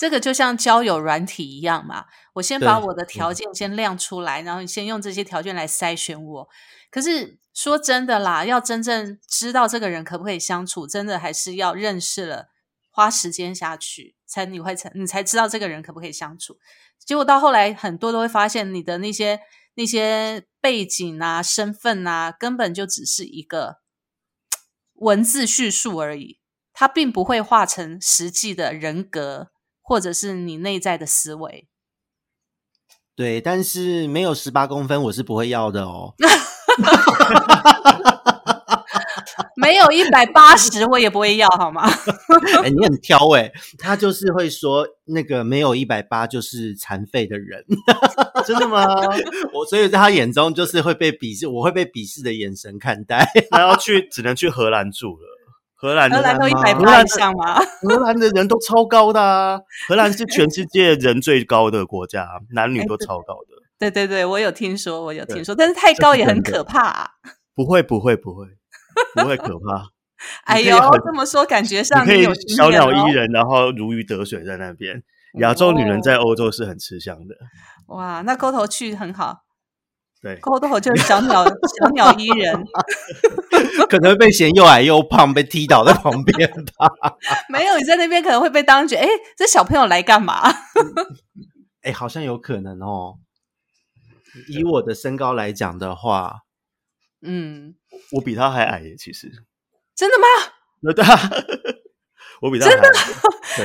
这个就像交友软体一样嘛，我先把我的条件先亮出来，然后你先用这些条件来筛选我。可是说真的啦，要真正知道这个人可不可以相处，真的还是要认识了，花时间下去，才你会才你才知道这个人可不可以相处。结果到后来，很多都会发现你的那些那些背景啊、身份啊，根本就只是一个文字叙述而已，它并不会化成实际的人格。或者是你内在的思维，对，但是没有十八公分，我是不会要的哦。没有一百八十，我也不会要，好吗？哎，你很挑哎，他就是会说那个没有一百八就是残废的人，真的吗？我所以在他眼中就是会被鄙视，我会被鄙视的眼神看待，他要去只能去荷兰住了。荷兰荷兰都一百八以上吗？荷兰的人都超高的啊！荷兰是全世界人最高的国家，男女都超高的。对对对，我有听说，我有听说，但是太高也很可怕。不会不会不会不会可怕。哎呦，这么说感觉上可以小鸟依人，然后如鱼得水在那边。亚洲女人在欧洲是很吃香的。哇，那沟头去很好。对，勾豆就是小鸟小鸟依人，可能被嫌又矮又胖，被踢倒在旁边吧。没有你在那边可能会被当觉，哎，这小朋友来干嘛？哎，好像有可能哦。以我的身高来讲的话，嗯，我比他还矮耶，其实真的吗？对啊，我比他真的，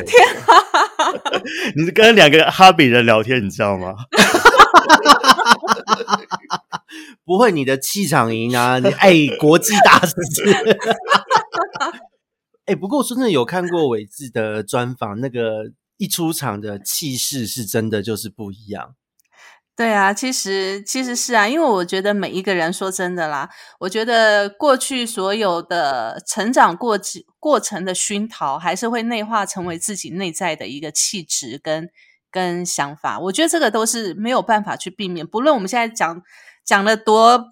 天啊！你是跟两个哈比人聊天，你知道吗？不会，你的气场赢啊！你哎，国际大师。哎，不过真的有看过伟志的专访，那个一出场的气势是真的就是不一样。对啊，其实其实是啊，因为我觉得每一个人说真的啦，我觉得过去所有的成长过过程的熏陶，还是会内化成为自己内在的一个气质跟跟想法。我觉得这个都是没有办法去避免，不论我们现在讲讲了多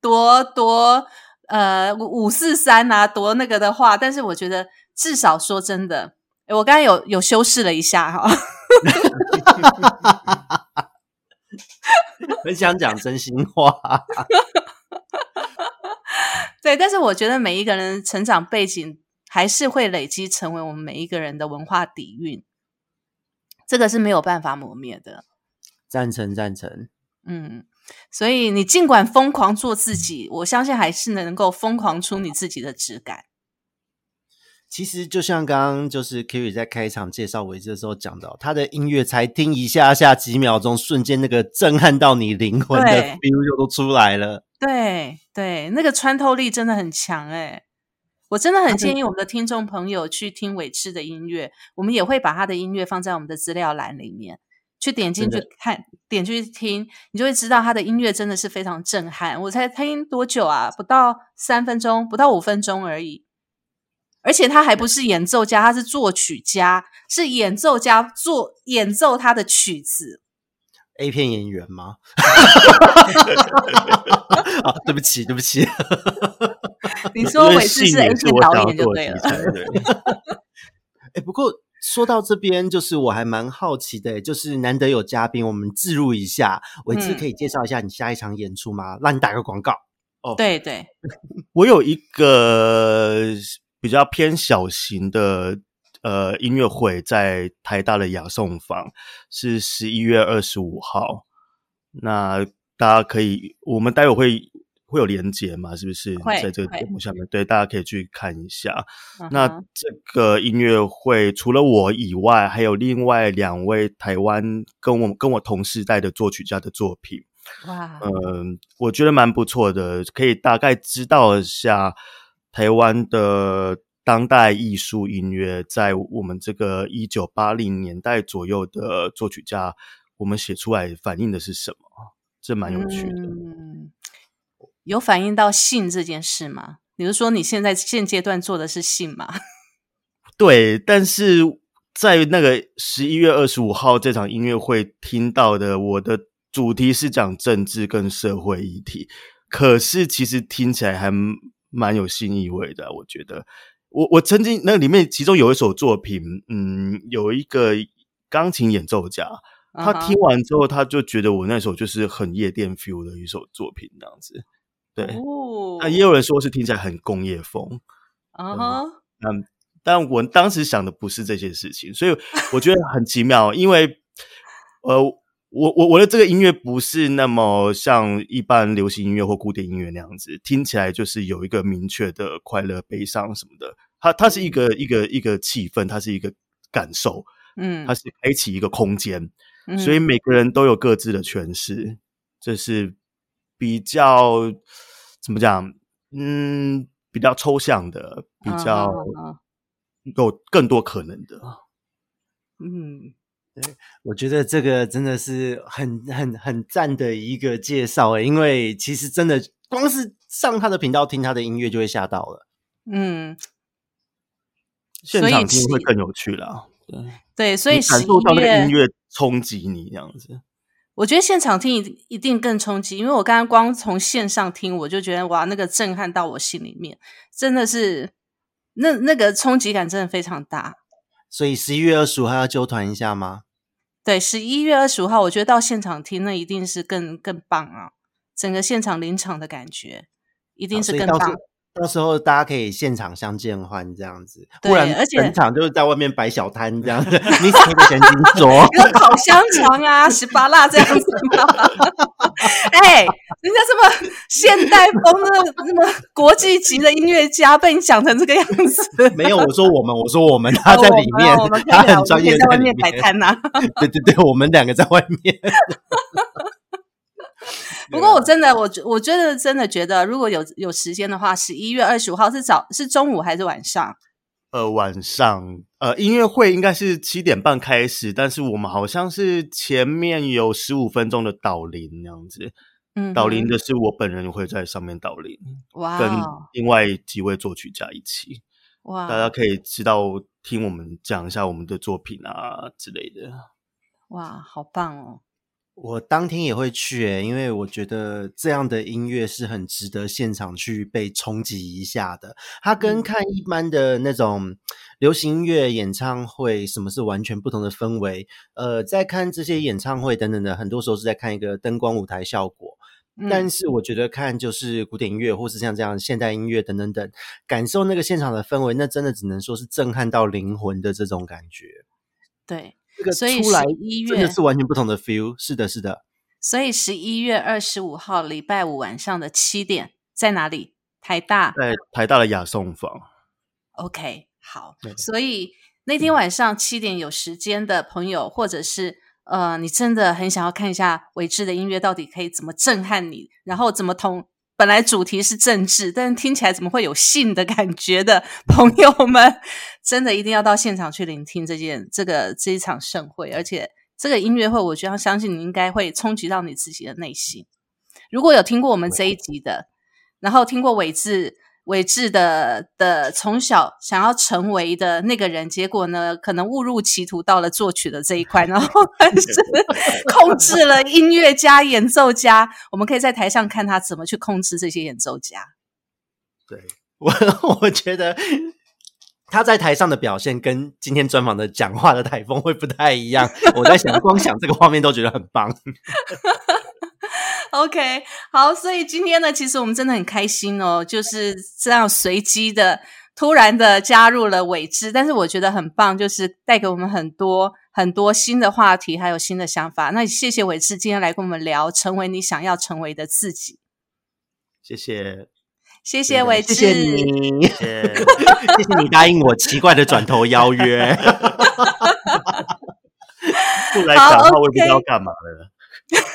多多呃五四三啊，多那个的话，但是我觉得至少说真的，我刚才有有修饰了一下哈。很想讲真心话，对，但是我觉得每一个人成长背景还是会累积成为我们每一个人的文化底蕴，这个是没有办法磨灭的。赞成，赞成。嗯，所以你尽管疯狂做自己，我相信还是能够疯狂出你自己的质感。其实就像刚刚就是 Kiri 在开场介绍维志的时候讲到，他的音乐才听一下下几秒钟，瞬间那个震撼到你灵魂的 feel 就都出来了。对对，那个穿透力真的很强哎！我真的很建议我们的听众朋友去听伟志的音乐，我们也会把他的音乐放在我们的资料栏里面，去点进去看，点进去听，你就会知道他的音乐真的是非常震撼。我才听多久啊？不到三分钟，不到五分钟而已。而且他还不是演奏家，他是作曲家，是演奏家做演奏他的曲子。A 片演员吗？啊，对不起，对不起。你说伟志是 A 片导演就对了。哎，不过说到这边，就是我还蛮好奇的，就是难得有嘉宾，我们自入一下，伟志可以介绍一下你下一场演出吗？让你打个广告。哦，对对，我有一个。比较偏小型的呃音乐会，在台大的雅颂坊是十一月二十五号。那大家可以，我们待会会会有连接嘛？是不是在这个节目下面？对，大家可以去看一下。那这个音乐会除了我以外，还有另外两位台湾跟我跟我同时代的作曲家的作品。哇，嗯，我觉得蛮不错的，可以大概知道一下。台湾的当代艺术音乐，在我们这个一九八零年代左右的作曲家，我们写出来反映的是什么？这蛮有趣的。有反映到性这件事吗？你是说，你现在现阶段做的是性吗？对，但是在那个十一月二十五号这场音乐会听到的，我的主题是讲政治跟社会议题，可是其实听起来还。蛮有新意味的，我觉得。我我曾经那里面其中有一首作品，嗯，有一个钢琴演奏家，他听完之后，他就觉得我那首就是很夜店 feel 的一首作品，这样子。对，那也有人说是听起来很工业风。啊哈，嗯，但我当时想的不是这些事情，所以我觉得很奇妙，因为呃。我我我的这个音乐不是那么像一般流行音乐或古典音乐那样子，听起来就是有一个明确的快乐、悲伤什么的。它它是一个一个一个气氛，它是一个感受，嗯，它是开启一个空间，所以每个人都有各自的诠释，这是比较怎么讲？嗯，比较抽象的，比较有更多可能的，嗯。对，我觉得这个真的是很很很赞的一个介绍诶，因为其实真的光是上他的频道听他的音乐就会吓到了。嗯，现场听会更有趣了。对对，所以感受到那个音乐冲击你这样子。我觉得现场听一一定更冲击，因为我刚刚光从线上听，我就觉得哇，那个震撼到我心里面，真的是那那个冲击感真的非常大。所以十一月二十五号要揪团一下吗？对，十一月二十五号，我觉得到现场听那一定是更更棒啊！整个现场临场的感觉一定是更棒到时。候大家可以现场相见欢这样子，不然而且本场就是在外面摆小摊这样子。你可以先听说，有烤香肠啊、十八辣这样子吗？哎、人家这么现代风的、那么国际级的音乐家，被你讲成这个样子，没有我说我们，我说我们，他在里面他聊很专业在外里面摆摊呐、对对对，我们两个在外面。不过我真的，我我觉得真的觉得，如果有有时间的话，十一月二十五号是早是中午还是晚上？呃，晚上呃，音乐会应该是七点半开始，但是我们好像是前面有十五分钟的导聆那样子。嗯，导聆的是我本人会在上面导聆，哇跟另外几位作曲家一起，哇大家可以知道听我们讲一下我们的作品啊之类的。哇，好棒哦！我当天也会去诶、因为我觉得这样的音乐是很值得现场去被冲击一下的。它跟嗯看一般的那种流行音乐演唱会，什么是完全不同的氛围。呃，在看这些演唱会等等的，很多时候是在看一个灯光舞台效果。嗯但是我觉得看就是古典音乐，或是像这样现代音乐等等等，感受那个现场的氛围，那真的只能说是震撼到灵魂的这种感觉。对，这个所以出来11月真的是完全不同的 feel。是的，是的。所以十一月二十五号礼拜五晚上的七点在哪里？台大。在台大的雅颂坊，OK，好。所以那天晚上七点有时间的朋友，或者是呃，你真的很想要看一下伟志的音乐到底可以怎么震撼你，然后怎么同本来主题是政治，但是听起来怎么会有性的感觉的朋友们，真的一定要到现场去聆听这件这个这一场盛会，而且这个音乐会，我觉得相信你应该会冲击到你自己的内心。如果有听过我们这一集的，然后听过伟志伟志的的从小想要成为的那个人，结果呢，可能误入歧途到了作曲的这一块，然后 但是控制了音乐家、演奏家。我们可以在台上看他怎么去控制这些演奏家。对，我 我觉得他在台上的表现跟今天专访的讲话的台风会不太一样。我在想，光想这个画面都觉得很棒。OK，好，所以今天呢，其实我们真的很开心哦，就是这样随机的、突然的加入了伟志，但是我觉得很棒，就是带给我们很多很多新的话题，还有新的想法。那谢谢伟志今天来跟我们聊，成为你想要成为的自己。谢谢，谢谢伟志，谢谢你，谢谢。你答应我奇怪的转头邀约。不来讲话，我也不知道干嘛了。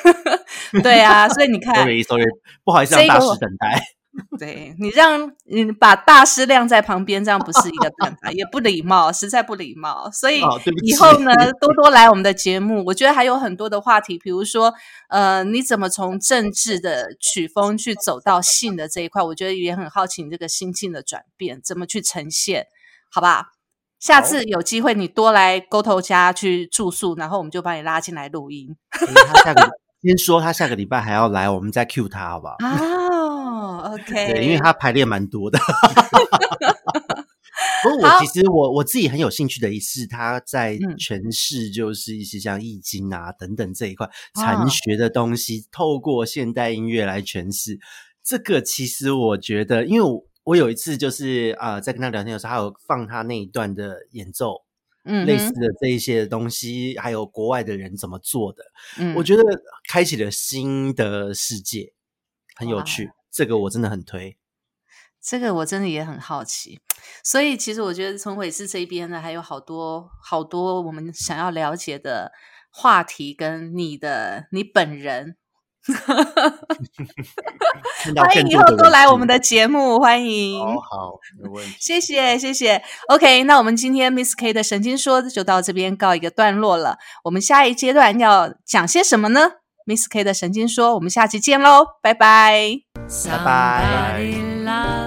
对啊，所以你 看，Sorry Sorry，不好意思让大师等待。对你让你把大师晾在旁边，这样不是一个办法，也不礼貌，实在不礼貌。所以以后呢，多多来我们的节目。我觉得还有很多的话题，比如说，呃，你怎么从政治的曲风去走到性的这一块？我觉得也很好奇你这个心境的转变，怎么去呈现，好吧？下次有机会你多来沟头家去住宿，然后我们就把你拉进来录音。诶他下个先说他下个礼拜还要来，我们再 cue 他好不好？哦，OK，对，因为他排列蛮多的。不过我其实我我自己很有兴趣的一是他在嗯诠释就是一些像易经啊等等这一块啊禅学的东西，透过现代音乐来诠释。这个其实我觉得，因为我我有一次就是啊、呃在跟他聊天的时候，他有放他那一段的演奏，嗯类似的这一些东西，还有国外的人怎么做的，嗯我觉得开启了新的世界，很有哇趣。这个我真的很推。这个我真的也很好奇，所以其实我觉得从伟志这一边呢，还有好多好多我们想要了解的话题，跟你的你本人，欢迎以后多来我们的的节目，欢迎。好好，没问题。谢谢谢谢，OK，那我们今天 Miss K 的神经说就到这边告一个段落了。我们下一阶段要讲些什么呢？Miss K 的神经说，我们下期见喽，拜拜。拜拜。